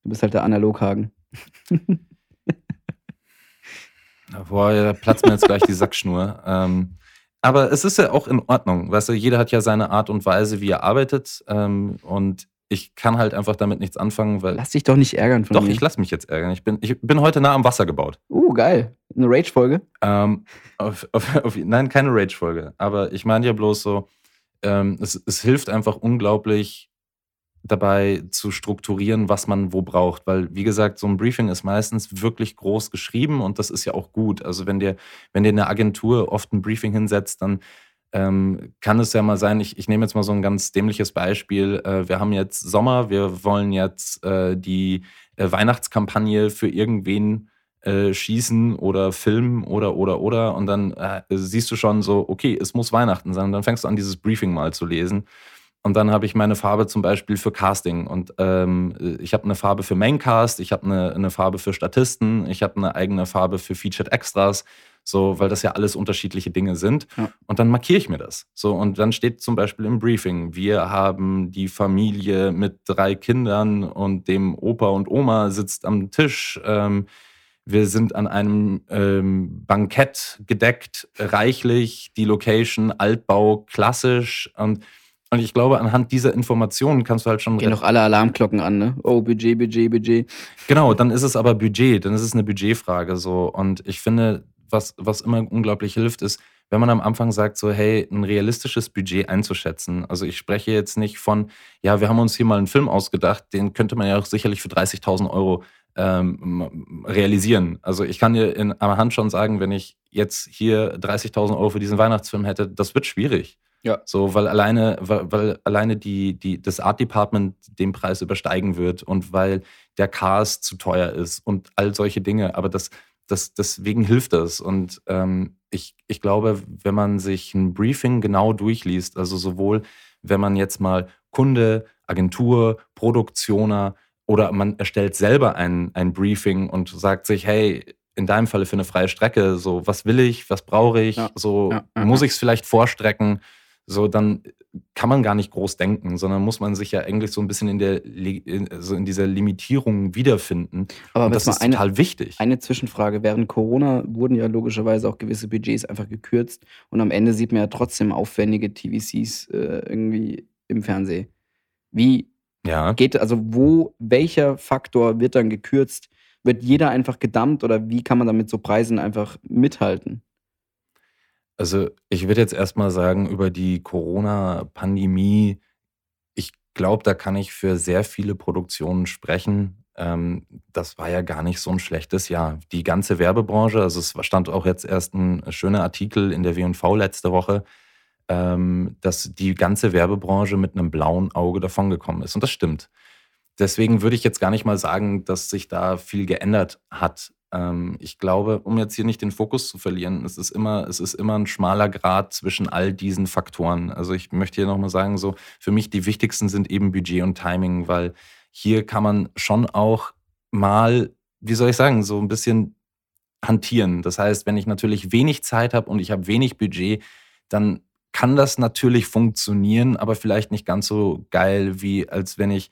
Du bist halt der Analoghagen. Boah, da platzt mir jetzt gleich die Sackschnur. Ähm, aber es ist ja auch in Ordnung. Weißt du, jeder hat ja seine Art und Weise, wie er arbeitet. Ähm, und ich kann halt einfach damit nichts anfangen, weil. Lass dich doch nicht ärgern von Doch, mir. ich lasse mich jetzt ärgern. Ich bin, ich bin heute nah am Wasser gebaut. Uh, geil. Eine Rage-Folge. Ähm, auf, auf, auf, nein, keine Rage-Folge. Aber ich meine ja bloß so, ähm, es, es hilft einfach unglaublich dabei zu strukturieren, was man wo braucht. Weil, wie gesagt, so ein Briefing ist meistens wirklich groß geschrieben und das ist ja auch gut. Also wenn dir, wenn dir eine Agentur oft ein Briefing hinsetzt, dann ähm, kann es ja mal sein, ich, ich nehme jetzt mal so ein ganz dämliches Beispiel. Äh, wir haben jetzt Sommer, wir wollen jetzt äh, die äh, Weihnachtskampagne für irgendwen äh, schießen oder filmen oder oder oder und dann äh, siehst du schon so, okay, es muss Weihnachten sein. Und dann fängst du an, dieses Briefing mal zu lesen. Und dann habe ich meine Farbe zum Beispiel für Casting. Und ähm, ich habe eine Farbe für Maincast, ich habe eine, eine Farbe für Statisten, ich habe eine eigene Farbe für Featured Extras, so, weil das ja alles unterschiedliche Dinge sind. Ja. Und dann markiere ich mir das. So, und dann steht zum Beispiel im Briefing, wir haben die Familie mit drei Kindern und dem Opa und Oma sitzt am Tisch. Ähm, wir sind an einem ähm, Bankett gedeckt, reichlich, die Location, Altbau, klassisch. Und, und ich glaube, anhand dieser Informationen kannst du halt schon Gehen noch alle Alarmglocken an, ne? Oh, Budget, Budget, Budget. Genau, dann ist es aber Budget, dann ist es eine Budgetfrage so. Und ich finde, was, was immer unglaublich hilft, ist, wenn man am Anfang sagt, so, hey, ein realistisches Budget einzuschätzen. Also ich spreche jetzt nicht von, ja, wir haben uns hier mal einen Film ausgedacht, den könnte man ja auch sicherlich für 30.000 Euro ähm, realisieren. Also ich kann dir in einer Hand schon sagen, wenn ich jetzt hier 30.000 Euro für diesen Weihnachtsfilm hätte, das wird schwierig. Ja. So, weil alleine, weil, weil alleine die, die, das Art Department den Preis übersteigen wird und weil der Cast zu teuer ist und all solche Dinge. Aber das, das, deswegen hilft das. Und ähm, ich, ich glaube, wenn man sich ein Briefing genau durchliest, also sowohl wenn man jetzt mal Kunde, Agentur, Produktioner oder man erstellt selber ein, ein Briefing und sagt sich, hey, in deinem Falle für eine freie Strecke, so, was will ich, was brauche ich, Ja. so, Ja, muss ich es vielleicht vorstrecken, so, dann kann man gar nicht groß denken, sondern muss man sich ja eigentlich so ein bisschen in, der, in, so in dieser Limitierung wiederfinden. Aber das ist eine, total wichtig. eine Zwischenfrage. Während Corona wurden ja logischerweise auch gewisse Budgets einfach gekürzt und am Ende sieht man ja trotzdem aufwendige TVCs äh, irgendwie im Fernsehen. Wie ja. geht, also wo, welcher Faktor wird dann gekürzt? Wird jeder einfach gedammt oder wie kann man dann mit so Preisen einfach mithalten? Also ich würde jetzt erstmal sagen, über die Corona-Pandemie, ich glaube, da kann ich für sehr viele Produktionen sprechen. Ähm, das war ja gar nicht so ein schlechtes Jahr. Die ganze Werbebranche, also es stand auch jetzt erst ein schöner Artikel in der W&V letzte Woche, ähm, dass die ganze Werbebranche mit einem blauen Auge davongekommen ist. Und das stimmt. Deswegen würde ich jetzt gar nicht mal sagen, dass sich da viel geändert hat. Ähm, ich glaube, um jetzt hier nicht den Fokus zu verlieren, es ist immer, es ist immer ein schmaler Grad zwischen all diesen Faktoren. Also ich möchte hier nochmal sagen, so für mich die wichtigsten sind eben Budget und Timing, weil hier kann man schon auch mal, wie soll ich sagen, so ein bisschen hantieren. Das heißt, wenn ich natürlich wenig Zeit habe und ich habe wenig Budget, dann kann das natürlich funktionieren, aber vielleicht nicht ganz so geil, wie als wenn ich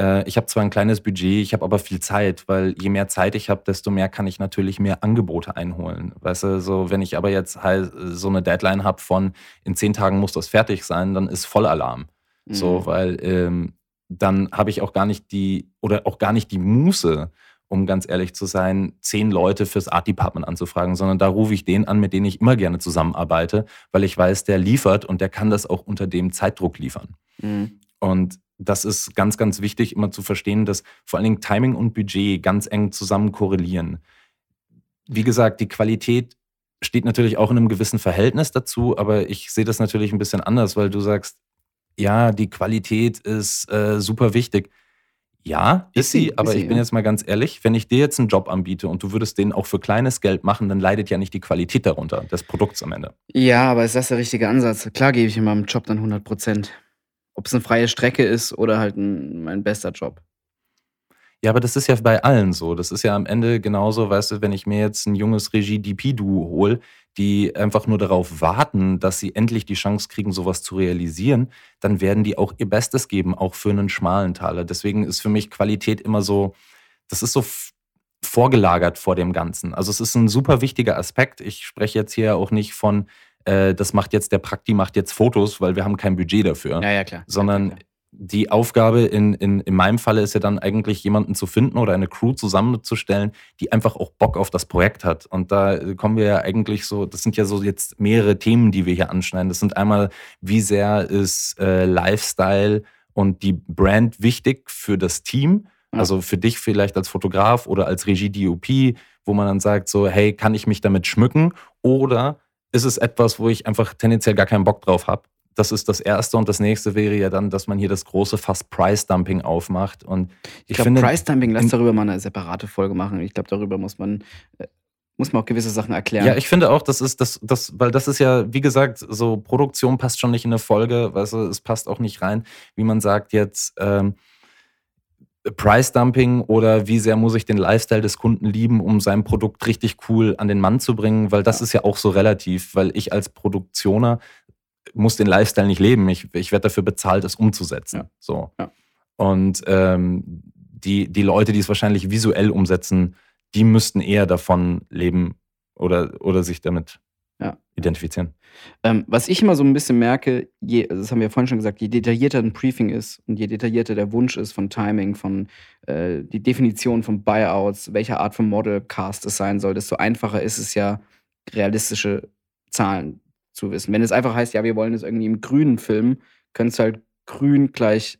äh, ich habe zwar ein kleines Budget, ich habe aber viel Zeit, weil je mehr Zeit ich habe, desto mehr kann ich natürlich mehr Angebote einholen. Weißt du, so wenn ich aber jetzt halt so eine Deadline habe von in zehn Tagen muss das fertig sein, dann ist Vollalarm. So, Mhm. weil ähm, dann habe ich auch gar nicht die oder auch gar nicht die Muße, um ganz ehrlich zu sein, zehn Leute fürs Art Department anzufragen, sondern da rufe ich den an, mit denen ich immer gerne zusammenarbeite, weil ich weiß, der liefert und der kann das auch unter dem Zeitdruck liefern. Mhm. Und das ist ganz, ganz wichtig, immer zu verstehen, dass vor allen Dingen Timing und Budget ganz eng zusammen korrelieren. Wie gesagt, die Qualität steht natürlich auch in einem gewissen Verhältnis dazu, aber ich sehe das natürlich ein bisschen anders, weil du sagst, ja, die Qualität ist äh, super wichtig. Ja, ist, sie, aber ich bin jetzt mal ganz ehrlich, wenn ich dir jetzt einen Job anbiete und du würdest den auch für kleines Geld machen, dann leidet ja nicht die Qualität darunter, des Produkts am Ende. Ja, aber ist das der richtige Ansatz? Klar gebe ich in meinem Job dann 100 Prozent. Ob es eine freie Strecke ist oder halt ein, mein bester Job. Ja, aber das ist ja bei allen so. Das ist ja am Ende genauso, weißt du, wenn ich mir jetzt ein junges Regie-DP-Duo hole, die einfach nur darauf warten, dass sie endlich die Chance kriegen, sowas zu realisieren, dann werden die auch ihr Bestes geben, auch für einen schmalen Taler. Deswegen ist für mich Qualität immer so, das ist so vorgelagert vor dem Ganzen. Also es ist ein super wichtiger Aspekt. Ich spreche jetzt hier auch nicht von, äh, das macht jetzt der Prakti, macht jetzt Fotos, weil wir haben kein Budget dafür Ja, ja, klar. sondern Klar, klar. die Aufgabe in, in, in meinem Falle ist ja dann eigentlich jemanden zu finden oder eine Crew zusammenzustellen, die einfach auch Bock auf das Projekt hat. Und da kommen wir ja eigentlich so, das sind ja so jetzt mehrere Themen, die wir hier anschneiden. Das sind einmal, wie sehr ist äh, Lifestyle und die Brand wichtig für das Team? Ja. Also für dich vielleicht als Fotograf oder als Regie-DOP, wo man dann sagt so, hey, kann ich mich damit schmücken? Oder ist es etwas, wo ich einfach tendenziell gar keinen Bock drauf habe? Das ist das Erste. Und das Nächste wäre ja dann, dass man hier das große Fass Price-Dumping aufmacht. Und Ich ich, glaube, Price Dumping, lass darüber mal eine separate Folge machen. Ich glaube, darüber muss man, äh, muss man auch gewisse Sachen erklären. ja, ich finde auch, das ist das, das, weil das ist ja, wie gesagt, so Produktion passt schon nicht in eine Folge, weißt du, es passt auch nicht rein, wie man sagt jetzt, ähm, Price Dumping oder wie sehr muss ich den Lifestyle des Kunden lieben, um sein Produkt richtig cool an den Mann zu bringen, weil das ist ja auch so relativ, weil ich als Produktioner muss den Lifestyle nicht leben. Ich, ich werde dafür bezahlt, es umzusetzen. Ja. So. Ja. Und ähm, die, die Leute, die es wahrscheinlich visuell umsetzen, die müssten eher davon leben oder, oder sich damit Ja. identifizieren. Ähm, was ich immer so ein bisschen merke, je, das haben wir vorhin schon gesagt, je detaillierter ein Briefing ist und je detaillierter der Wunsch ist von Timing, von äh, die Definition von Buyouts, welcher Art von Modelcast es sein soll, desto einfacher ist es ja, realistische Zahlen zu wissen. Wenn es einfach heißt, ja, wir wollen es irgendwie im Grünen filmen, könnte es halt grün gleich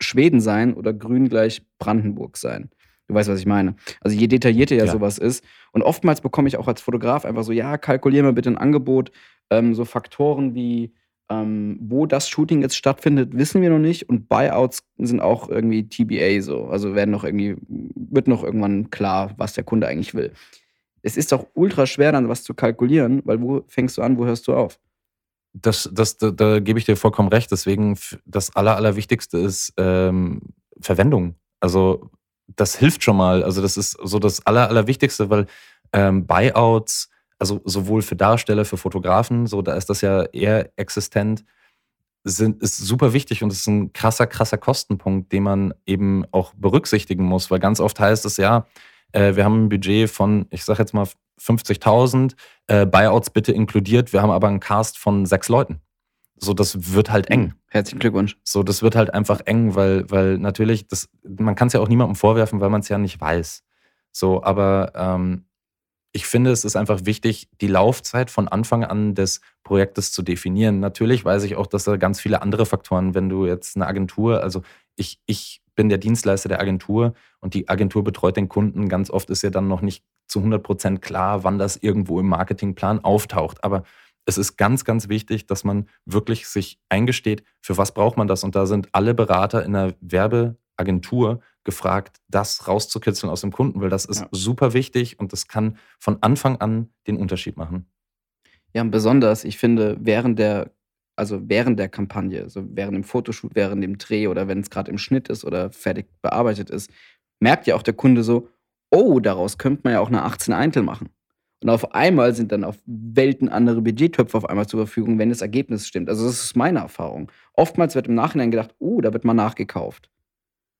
Schweden sein oder grün gleich Brandenburg sein. Du weißt, was ich meine. Also je detaillierter ja, Ja. sowas ist. Und oftmals bekomme ich auch als Fotograf einfach so, ja, kalkulier mal bitte ein Angebot. Ähm, so Faktoren wie, ähm, wo das Shooting jetzt stattfindet, wissen wir noch nicht. Und Buyouts sind auch irgendwie TBA so. Also werden noch irgendwie, wird noch irgendwann klar, was der Kunde eigentlich will. Es ist doch ultra schwer, dann was zu kalkulieren, weil wo fängst du an, wo hörst du auf? Das, das, da, da gebe ich dir vollkommen recht. Deswegen, das Aller, Allerwichtigste ist ähm, Verwendung. Also, das hilft schon mal. Also, das ist so das Aller, Allerwichtigste, weil ähm, Buyouts, also sowohl für Darsteller, für Fotografen, so da ist das ja eher existent, sind, ist super wichtig und ist ein krasser, krasser Kostenpunkt, den man eben auch berücksichtigen muss, weil ganz oft heißt es ja, äh, wir haben ein Budget von, ich sag jetzt mal 50.000, äh, Buyouts bitte inkludiert, wir haben aber einen Cast von sechs Leuten. So, das wird halt eng. Herzlichen Glückwunsch. So, das wird halt einfach eng, weil, weil natürlich, das, man kann es ja auch niemandem vorwerfen, weil man es ja nicht weiß. So, aber ähm, ich finde, es ist einfach wichtig, die Laufzeit von Anfang an des Projektes zu definieren. Natürlich weiß ich auch, dass da ganz viele andere Faktoren, wenn du jetzt eine Agentur, also ich, ich bin der Dienstleister der Agentur und die Agentur betreut den Kunden. Ganz oft ist ja dann noch nicht zu 100 Prozent klar, wann das irgendwo im Marketingplan auftaucht. Aber es ist ganz, ganz wichtig, dass man wirklich sich eingesteht, für was braucht man das. Und da sind alle Berater in einer Werbeagentur gefragt, das rauszukitzeln aus dem Kunden, weil das ist Ja. super wichtig und das kann von Anfang an den Unterschied machen. Ja, und besonders, ich finde, während der, also während der Kampagne, also während dem Fotoshoot, während dem Dreh oder wenn es gerade im Schnitt ist oder fertig bearbeitet ist, merkt ja auch der Kunde so, oh, daraus könnte man ja auch eine 18 Eintel machen. Und auf einmal sind dann auf Welten andere Budgettöpfe auf einmal zur Verfügung, wenn das Ergebnis stimmt. Also das ist meine Erfahrung. Oftmals wird im Nachhinein gedacht, oh, da wird mal nachgekauft.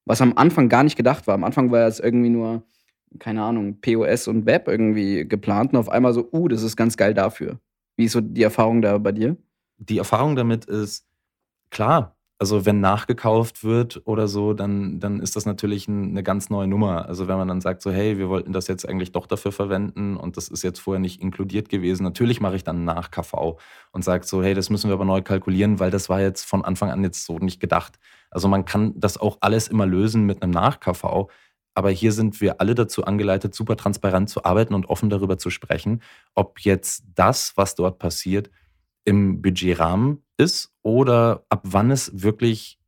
Was am Anfang gar nicht gedacht war. Am Anfang war es irgendwie nur, keine Ahnung, POS und Web irgendwie geplant und auf einmal so, uh, das ist ganz geil dafür. Wie ist so die Erfahrung da bei dir? Die Erfahrung damit ist klar. Also wenn nachgekauft wird oder so, dann, dann ist das natürlich ein, eine ganz neue Nummer. Also wenn man dann sagt so, hey, wir wollten das jetzt eigentlich doch dafür verwenden und das ist jetzt vorher nicht inkludiert gewesen. Natürlich mache ich dann nach KV und sage so, hey, das müssen wir aber neu kalkulieren, weil das war jetzt von Anfang an jetzt so nicht gedacht. Also man kann das auch alles immer lösen mit einem Nach-KV. Aber hier sind wir alle dazu angeleitet, super transparent zu arbeiten und offen darüber zu sprechen, ob jetzt das, was dort passiert, im Budgetrahmen ist oder ab wann es wirklich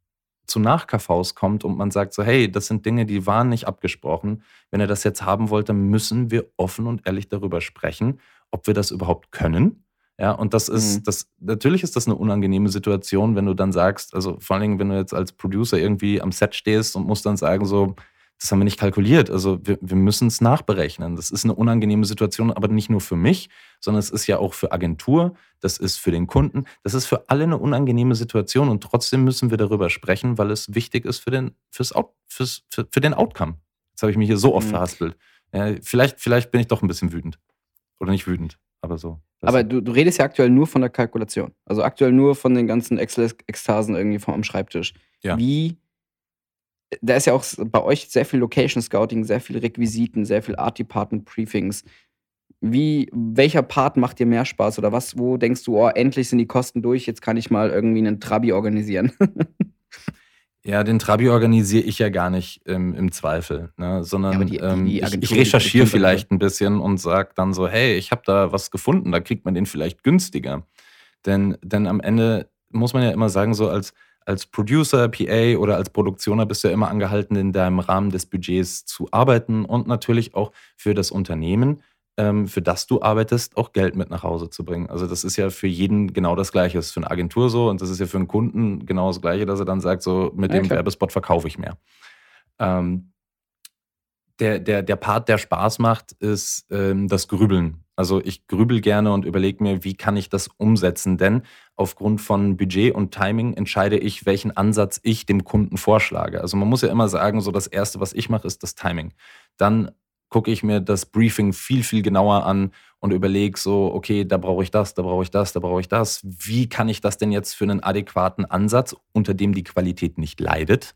zu Nach-KVs kommt und man sagt so, hey, das sind Dinge, die waren nicht abgesprochen. Wenn ihr das jetzt haben wollt, dann müssen wir offen und ehrlich darüber sprechen, ob wir das überhaupt können. Ja, und das ist, mhm. das, natürlich ist das eine unangenehme Situation, wenn du dann sagst, also vor allen Dingen, wenn du jetzt als Producer irgendwie am Set stehst und musst dann sagen, so, das haben wir nicht kalkuliert. Also wir, wir müssen es nachberechnen. Das ist eine unangenehme Situation, aber nicht nur für mich, sondern es ist ja auch für Agentur, das ist für den Kunden, das ist für alle eine unangenehme Situation und trotzdem müssen wir darüber sprechen, weil es wichtig ist für den, fürs, fürs, für, für den Outcome. Jetzt habe ich mich hier so oft mhm. verhaspelt. Ja, vielleicht, vielleicht bin ich doch ein bisschen wütend. Oder nicht wütend, aber so. Aber du, du redest ja aktuell nur von der Kalkulation. Also aktuell nur von den ganzen Excel-Ekstasen irgendwie vom, am Schreibtisch. Ja. Wie da ist ja auch bei euch sehr viel Location Scouting, sehr viel Requisiten, sehr viel Art Department Briefings. Wie, welcher Part macht dir mehr Spaß oder was, wo denkst du, oh, endlich sind die Kosten durch, jetzt kann ich mal irgendwie einen Trabi organisieren? ja, den Trabi organisiere ich ja gar nicht ähm, im Zweifel, ne? sondern ja, die, ähm, die, ich, ich recherchiere vielleicht ein bisschen und sage dann so, hey, ich habe da was gefunden, da kriegt man den vielleicht günstiger. Denn, denn am Ende muss man ja immer sagen, so als, als Producer, PA oder als Produktioner bist du ja immer angehalten, in deinem Rahmen des Budgets zu arbeiten und natürlich auch für das Unternehmen, ähm, für das du arbeitest, auch Geld mit nach Hause zu bringen. Also das ist ja für jeden genau das Gleiche. Das ist für eine Agentur so und das ist ja für einen Kunden genau das Gleiche, dass er dann sagt, so mit ja, dem klar. Werbespot verkaufe ich mehr. Ähm, der, der, der Part, der Spaß macht, ist ähm, das Grübeln. Also ich grübel gerne und überlege mir, wie kann ich das umsetzen? Denn aufgrund von Budget und Timing entscheide ich, welchen Ansatz ich dem Kunden vorschlage. Also man muss ja immer sagen, so das Erste, was ich mache, ist das Timing. Dann gucke ich mir das Briefing viel, viel genauer an und überlege so, okay, da brauche ich das, da brauche ich das, da brauche ich das. Wie kann ich das denn jetzt für einen adäquaten Ansatz, unter dem die Qualität nicht leidet,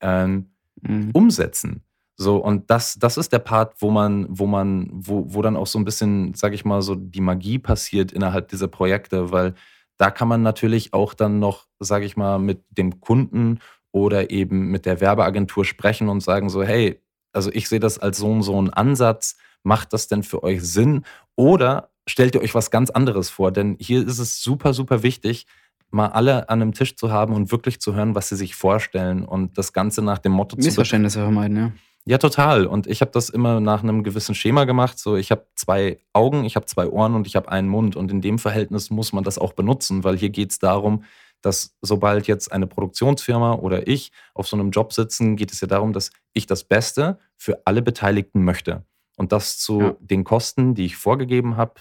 ähm, mhm. umsetzen? So, und das, das ist der Part, wo man, wo man, wo, wo dann auch so ein bisschen, sag ich mal, so die Magie passiert innerhalb dieser Projekte, weil da kann man natürlich auch dann noch, sag ich mal, mit dem Kunden oder eben mit der Werbeagentur sprechen und sagen so, hey, also ich sehe das als so, so einen Ansatz, macht das denn für euch Sinn? Oder stellt ihr euch was ganz anderes vor? Denn hier ist es super, super wichtig, mal alle an einem Tisch zu haben und wirklich zu hören, was sie sich vorstellen und das Ganze nach dem Motto zu Missverständnisse vermeiden, ja. Ja, total. Und ich habe das immer nach einem gewissen Schema gemacht. So, ich habe zwei Augen, ich habe zwei Ohren und ich habe einen Mund. Und in dem Verhältnis muss man das auch benutzen, weil hier geht es darum, dass sobald jetzt eine Produktionsfirma oder ich auf so einem Job sitzen, geht es ja darum, dass ich das Beste für alle Beteiligten möchte. Und das zu ja. den Kosten, die ich vorgegeben habe.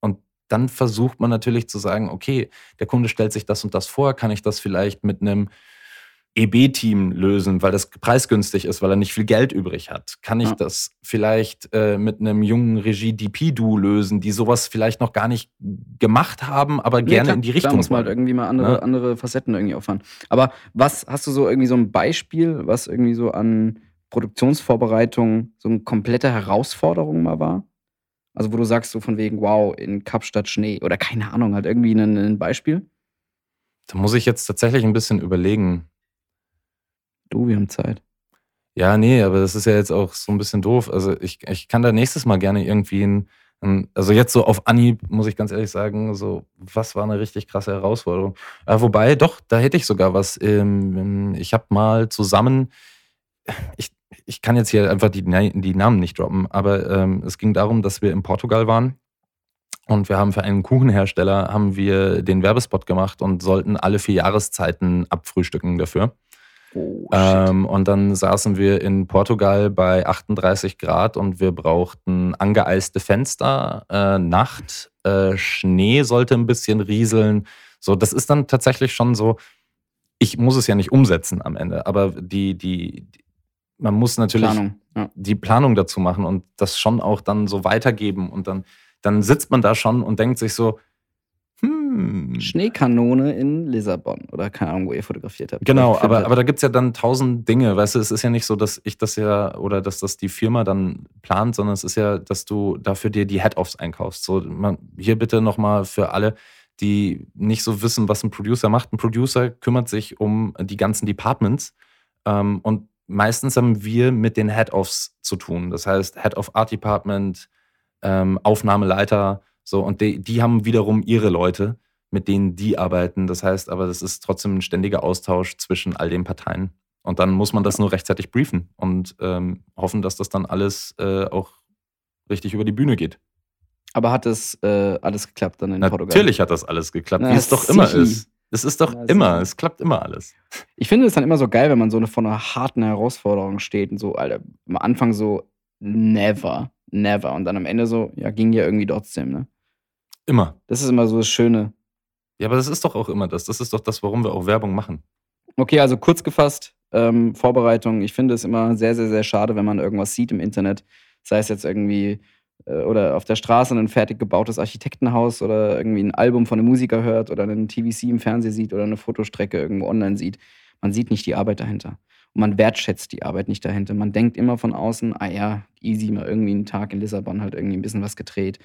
Und dann versucht man natürlich zu sagen, okay, der Kunde stellt sich das und das vor, kann ich das vielleicht mit einem EB-Team lösen, weil das preisgünstig ist, weil er nicht viel Geld übrig hat? Kann ich ja. das vielleicht äh, mit einem jungen Regie-DP-Du lösen, die sowas vielleicht noch gar nicht gemacht haben, aber nee, gerne klar, in die Richtung? Da muss man halt irgendwie mal andere, ja. andere Facetten irgendwie auffahren. Aber was hast du so irgendwie so ein Beispiel, was irgendwie so an Produktionsvorbereitung so eine komplette Herausforderung mal war? Also wo du sagst so von wegen, wow, in Kapstadt Schnee oder keine Ahnung, halt irgendwie ein, ein Beispiel? Da muss ich jetzt tatsächlich ein bisschen überlegen. Du, wir haben Zeit. Ja, nee, aber das ist ja jetzt auch so ein bisschen doof. Also ich, ich kann da nächstes Mal gerne irgendwie ein, ein also jetzt so auf Anhieb, muss ich ganz ehrlich sagen, so, was war eine richtig krasse Herausforderung. Äh, wobei, doch, da hätte ich sogar was. Ähm, ich habe mal zusammen, ich, ich kann jetzt hier einfach die, die Namen nicht droppen, aber ähm, es ging darum, dass wir in Portugal waren und wir haben für einen Kuchenhersteller haben wir den Werbespot gemacht und sollten alle vier Jahreszeiten abfrühstücken dafür. Oh, ähm, und dann saßen wir in Portugal bei 38 Grad und wir brauchten angeeiste Fenster, äh, Nacht, äh, Schnee sollte ein bisschen rieseln. So, das ist dann tatsächlich schon so, ich muss es ja nicht umsetzen am Ende, aber die, die, die man muss natürlich Planung, ja. die Planung dazu machen und das schon auch dann so weitergeben und dann, dann sitzt man da schon und denkt sich so, hm. Schneekanone in Lissabon oder keine Ahnung, wo ihr fotografiert habt. Genau, aber, aber da gibt es ja dann tausend Dinge. Weißt du, es ist ja nicht so, dass ich das ja oder dass das die Firma dann plant, sondern es ist ja, dass du dafür dir die Head-Offs einkaufst. So, man, hier bitte nochmal für alle, die nicht so wissen, was ein Producer macht. Ein Producer kümmert sich um die ganzen Departments ähm, und meistens haben wir mit den Head-Offs zu tun. Das heißt, Head of Art Department, ähm, Aufnahmeleiter, so, und die, die haben wiederum ihre Leute. mit denen die arbeiten. Das heißt aber, das ist trotzdem ein ständiger Austausch zwischen all den Parteien. Und dann muss man das nur rechtzeitig briefen und ähm, hoffen, dass das dann alles äh, auch richtig über die Bühne geht. Aber hat das äh, alles geklappt dann in Natürlich Portugal? hat das alles geklappt, Na, wie es doch immer sichi. ist. Es ist doch Na, immer, sichi. es klappt immer alles. Ich finde es dann immer so geil, wenn man so eine, vor einer harten Herausforderung steht und so, Alter, am Anfang so, never, never. Und dann am Ende so, ja, ging ja irgendwie trotzdem, ne? Immer. Das ist immer so das Schöne. Ja, aber das ist doch auch immer das. Das ist doch das, warum wir auch Werbung machen. Okay, also kurz gefasst, ähm, Vorbereitung. Ich finde es immer sehr, sehr, sehr schade, wenn man irgendwas sieht im Internet, sei es jetzt irgendwie äh, oder auf der Straße ein fertig gebautes Architektenhaus oder irgendwie ein Album von einem Musiker hört oder einen TVC im Fernsehen sieht oder eine Fotostrecke irgendwo online sieht. Man sieht nicht die Arbeit dahinter. Und man wertschätzt die Arbeit nicht dahinter. Man denkt immer von außen, ah ja, easy, mal irgendwie einen Tag in Lissabon halt irgendwie ein bisschen was gedreht.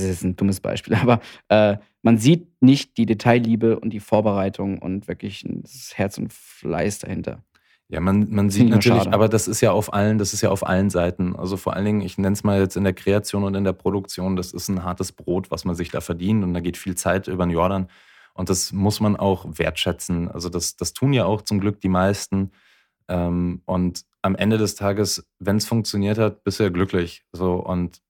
Das ist ein dummes Beispiel, aber äh, man sieht nicht die Detailliebe und die Vorbereitung und wirklich das Herz und Fleiß dahinter. Ja, man, man sieht natürlich, schade. aber das ist ja auf allen, das ist ja auf allen Seiten. Also vor allen Dingen, ich nenne es mal jetzt in der Kreation und in der Produktion, das ist ein hartes Brot, was man sich da verdient und da geht viel Zeit über den Jordan. Und das muss man auch wertschätzen. Also das, das tun ja auch zum Glück die meisten. Ähm, und am Ende des Tages, wenn es funktioniert hat, bist du ja glücklich. So, und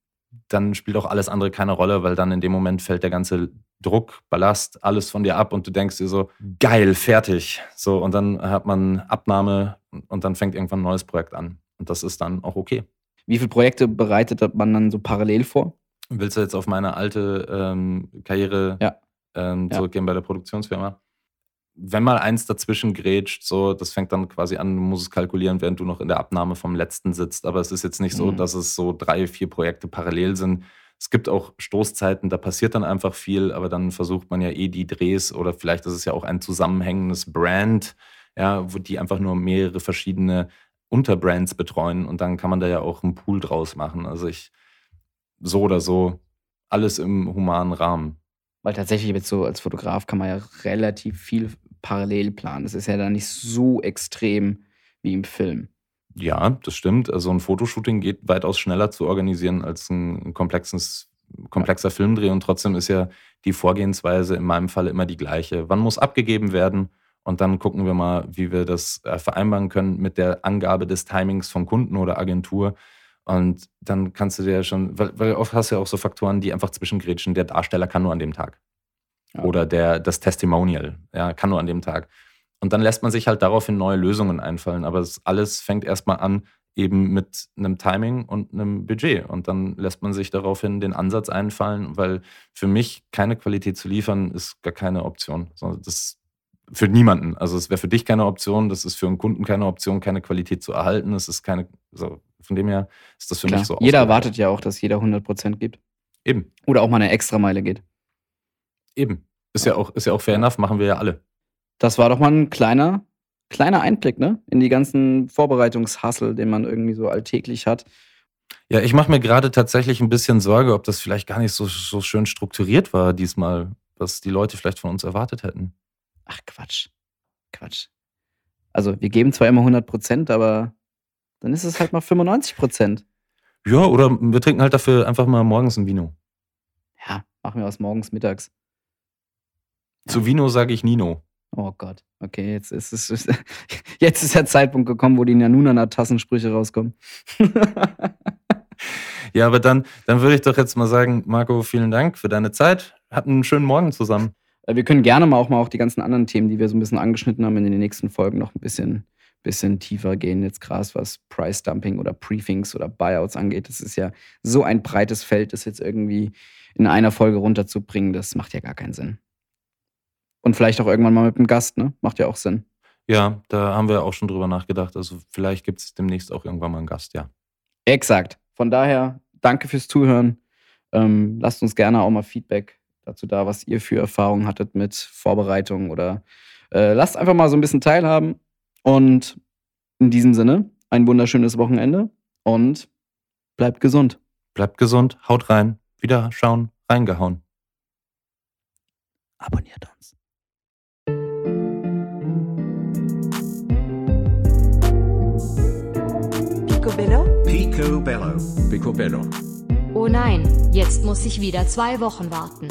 dann spielt auch alles andere keine Rolle, weil dann in dem Moment fällt der ganze Druck, Ballast, alles von dir ab und du denkst dir so, geil, fertig. So, und dann hat man Abnahme und dann fängt irgendwann ein neues Projekt an. Und das ist dann auch okay. Wie viele Projekte bereitet man dann so parallel vor? Willst du jetzt auf meine alte ähm, Karriere Ja. ähm, Ja. zurückgehen bei der Produktionsfirma? Wenn mal eins dazwischen grätscht, so, das fängt dann quasi an, du musst es kalkulieren, während du noch in der Abnahme vom letzten sitzt. Aber es ist jetzt nicht so, Mhm. dass es so drei, vier Projekte parallel sind. Es gibt auch Stoßzeiten, da passiert dann einfach viel, aber dann versucht man ja eh die Drehs oder vielleicht ist es ja auch ein zusammenhängendes Brand, ja, wo die einfach nur mehrere verschiedene Unterbrands betreuen und dann kann man da ja auch einen Pool draus machen. Also ich, so oder so, alles im humanen Rahmen. Weil tatsächlich jetzt so als Fotograf kann man ja relativ viel parallel planen. Das ist ja dann nicht so extrem wie im Film. Ja, das stimmt. Also ein Fotoshooting geht weitaus schneller zu organisieren als ein komplexes, komplexer Filmdreh und trotzdem ist ja die Vorgehensweise in meinem Fall immer die gleiche. Wann muss abgegeben werden? Und dann gucken wir mal, wie wir das äh, vereinbaren können mit der Angabe des Timings vom Kunden oder Agentur. Und dann kannst du dir ja schon, weil, weil oft hast du ja auch so Faktoren, die einfach zwischengrätschen. Der Darsteller kann nur an dem Tag. Ja. Oder der, das Testimonial, ja, kann nur an dem Tag. Und dann lässt man sich halt daraufhin neue Lösungen einfallen. Aber es alles fängt erstmal an, eben mit einem Timing und einem Budget. Und dann lässt man sich daraufhin den Ansatz einfallen, weil für mich keine Qualität zu liefern, ist gar keine Option. Das für niemanden. Also es wäre für dich keine Option, das ist für einen Kunden keine Option, keine Qualität zu erhalten. Es ist keine, so, von dem her ist das für Klar. mich so jeder erwartet ja auch, dass jeder 100% gibt. Eben, Oder auch mal eine Extrameile geht. Eben. Ist ja auch, ist ja auch fair enough, machen wir ja alle. Das war doch mal ein kleiner, kleiner Einblick, ne? In die ganzen Vorbereitungshassel, den man irgendwie so alltäglich hat. Ja, ich mache mir gerade tatsächlich ein bisschen Sorge, ob das vielleicht gar nicht so, so schön strukturiert war diesmal, was die Leute vielleicht von uns erwartet hätten. Ach, Quatsch. Quatsch. Also, wir geben zwar immer 100%, aber dann ist es halt mal 95%. Ja, oder wir trinken halt dafür einfach mal morgens ein Vino. Ja, machen wir aus morgens, mittags. Zu Vino sage ich Nino. Oh Gott. Okay, jetzt ist es. Jetzt ist der Zeitpunkt gekommen, wo die Nanunana-Tassensprüche rauskommen. Ja, aber dann, dann würde ich doch jetzt mal sagen, Marco, vielen Dank für deine Zeit. Hatten einen schönen Morgen zusammen. Äh, Wir können gerne mal auch mal auf die ganzen anderen Themen, die wir so ein bisschen angeschnitten haben, in den nächsten Folgen noch ein bisschen, bisschen tiefer gehen. Jetzt gerade was Price Dumping oder Briefings oder Buyouts angeht. Das ist ja so ein breites Feld, das jetzt irgendwie in einer Folge runterzubringen, das macht ja gar keinen Sinn. Und vielleicht auch irgendwann mal mit einem Gast, ne? Macht ja auch Sinn. Ja, da haben wir auch schon drüber nachgedacht. Also vielleicht gibt es demnächst auch irgendwann mal einen Gast, ja. Exakt. Von daher, danke fürs Zuhören. Ähm, lasst uns gerne auch mal Feedback dazu da, was ihr für Erfahrungen hattet mit Vorbereitung oder äh, lasst einfach mal so ein bisschen teilhaben. Und in diesem Sinne, ein wunderschönes Wochenende und bleibt gesund. Bleibt gesund, haut rein, wieder schauen, reingehauen. Abonniert uns. Picobello. Picobello. Oh nein, jetzt muss ich wieder zwei Wochen warten.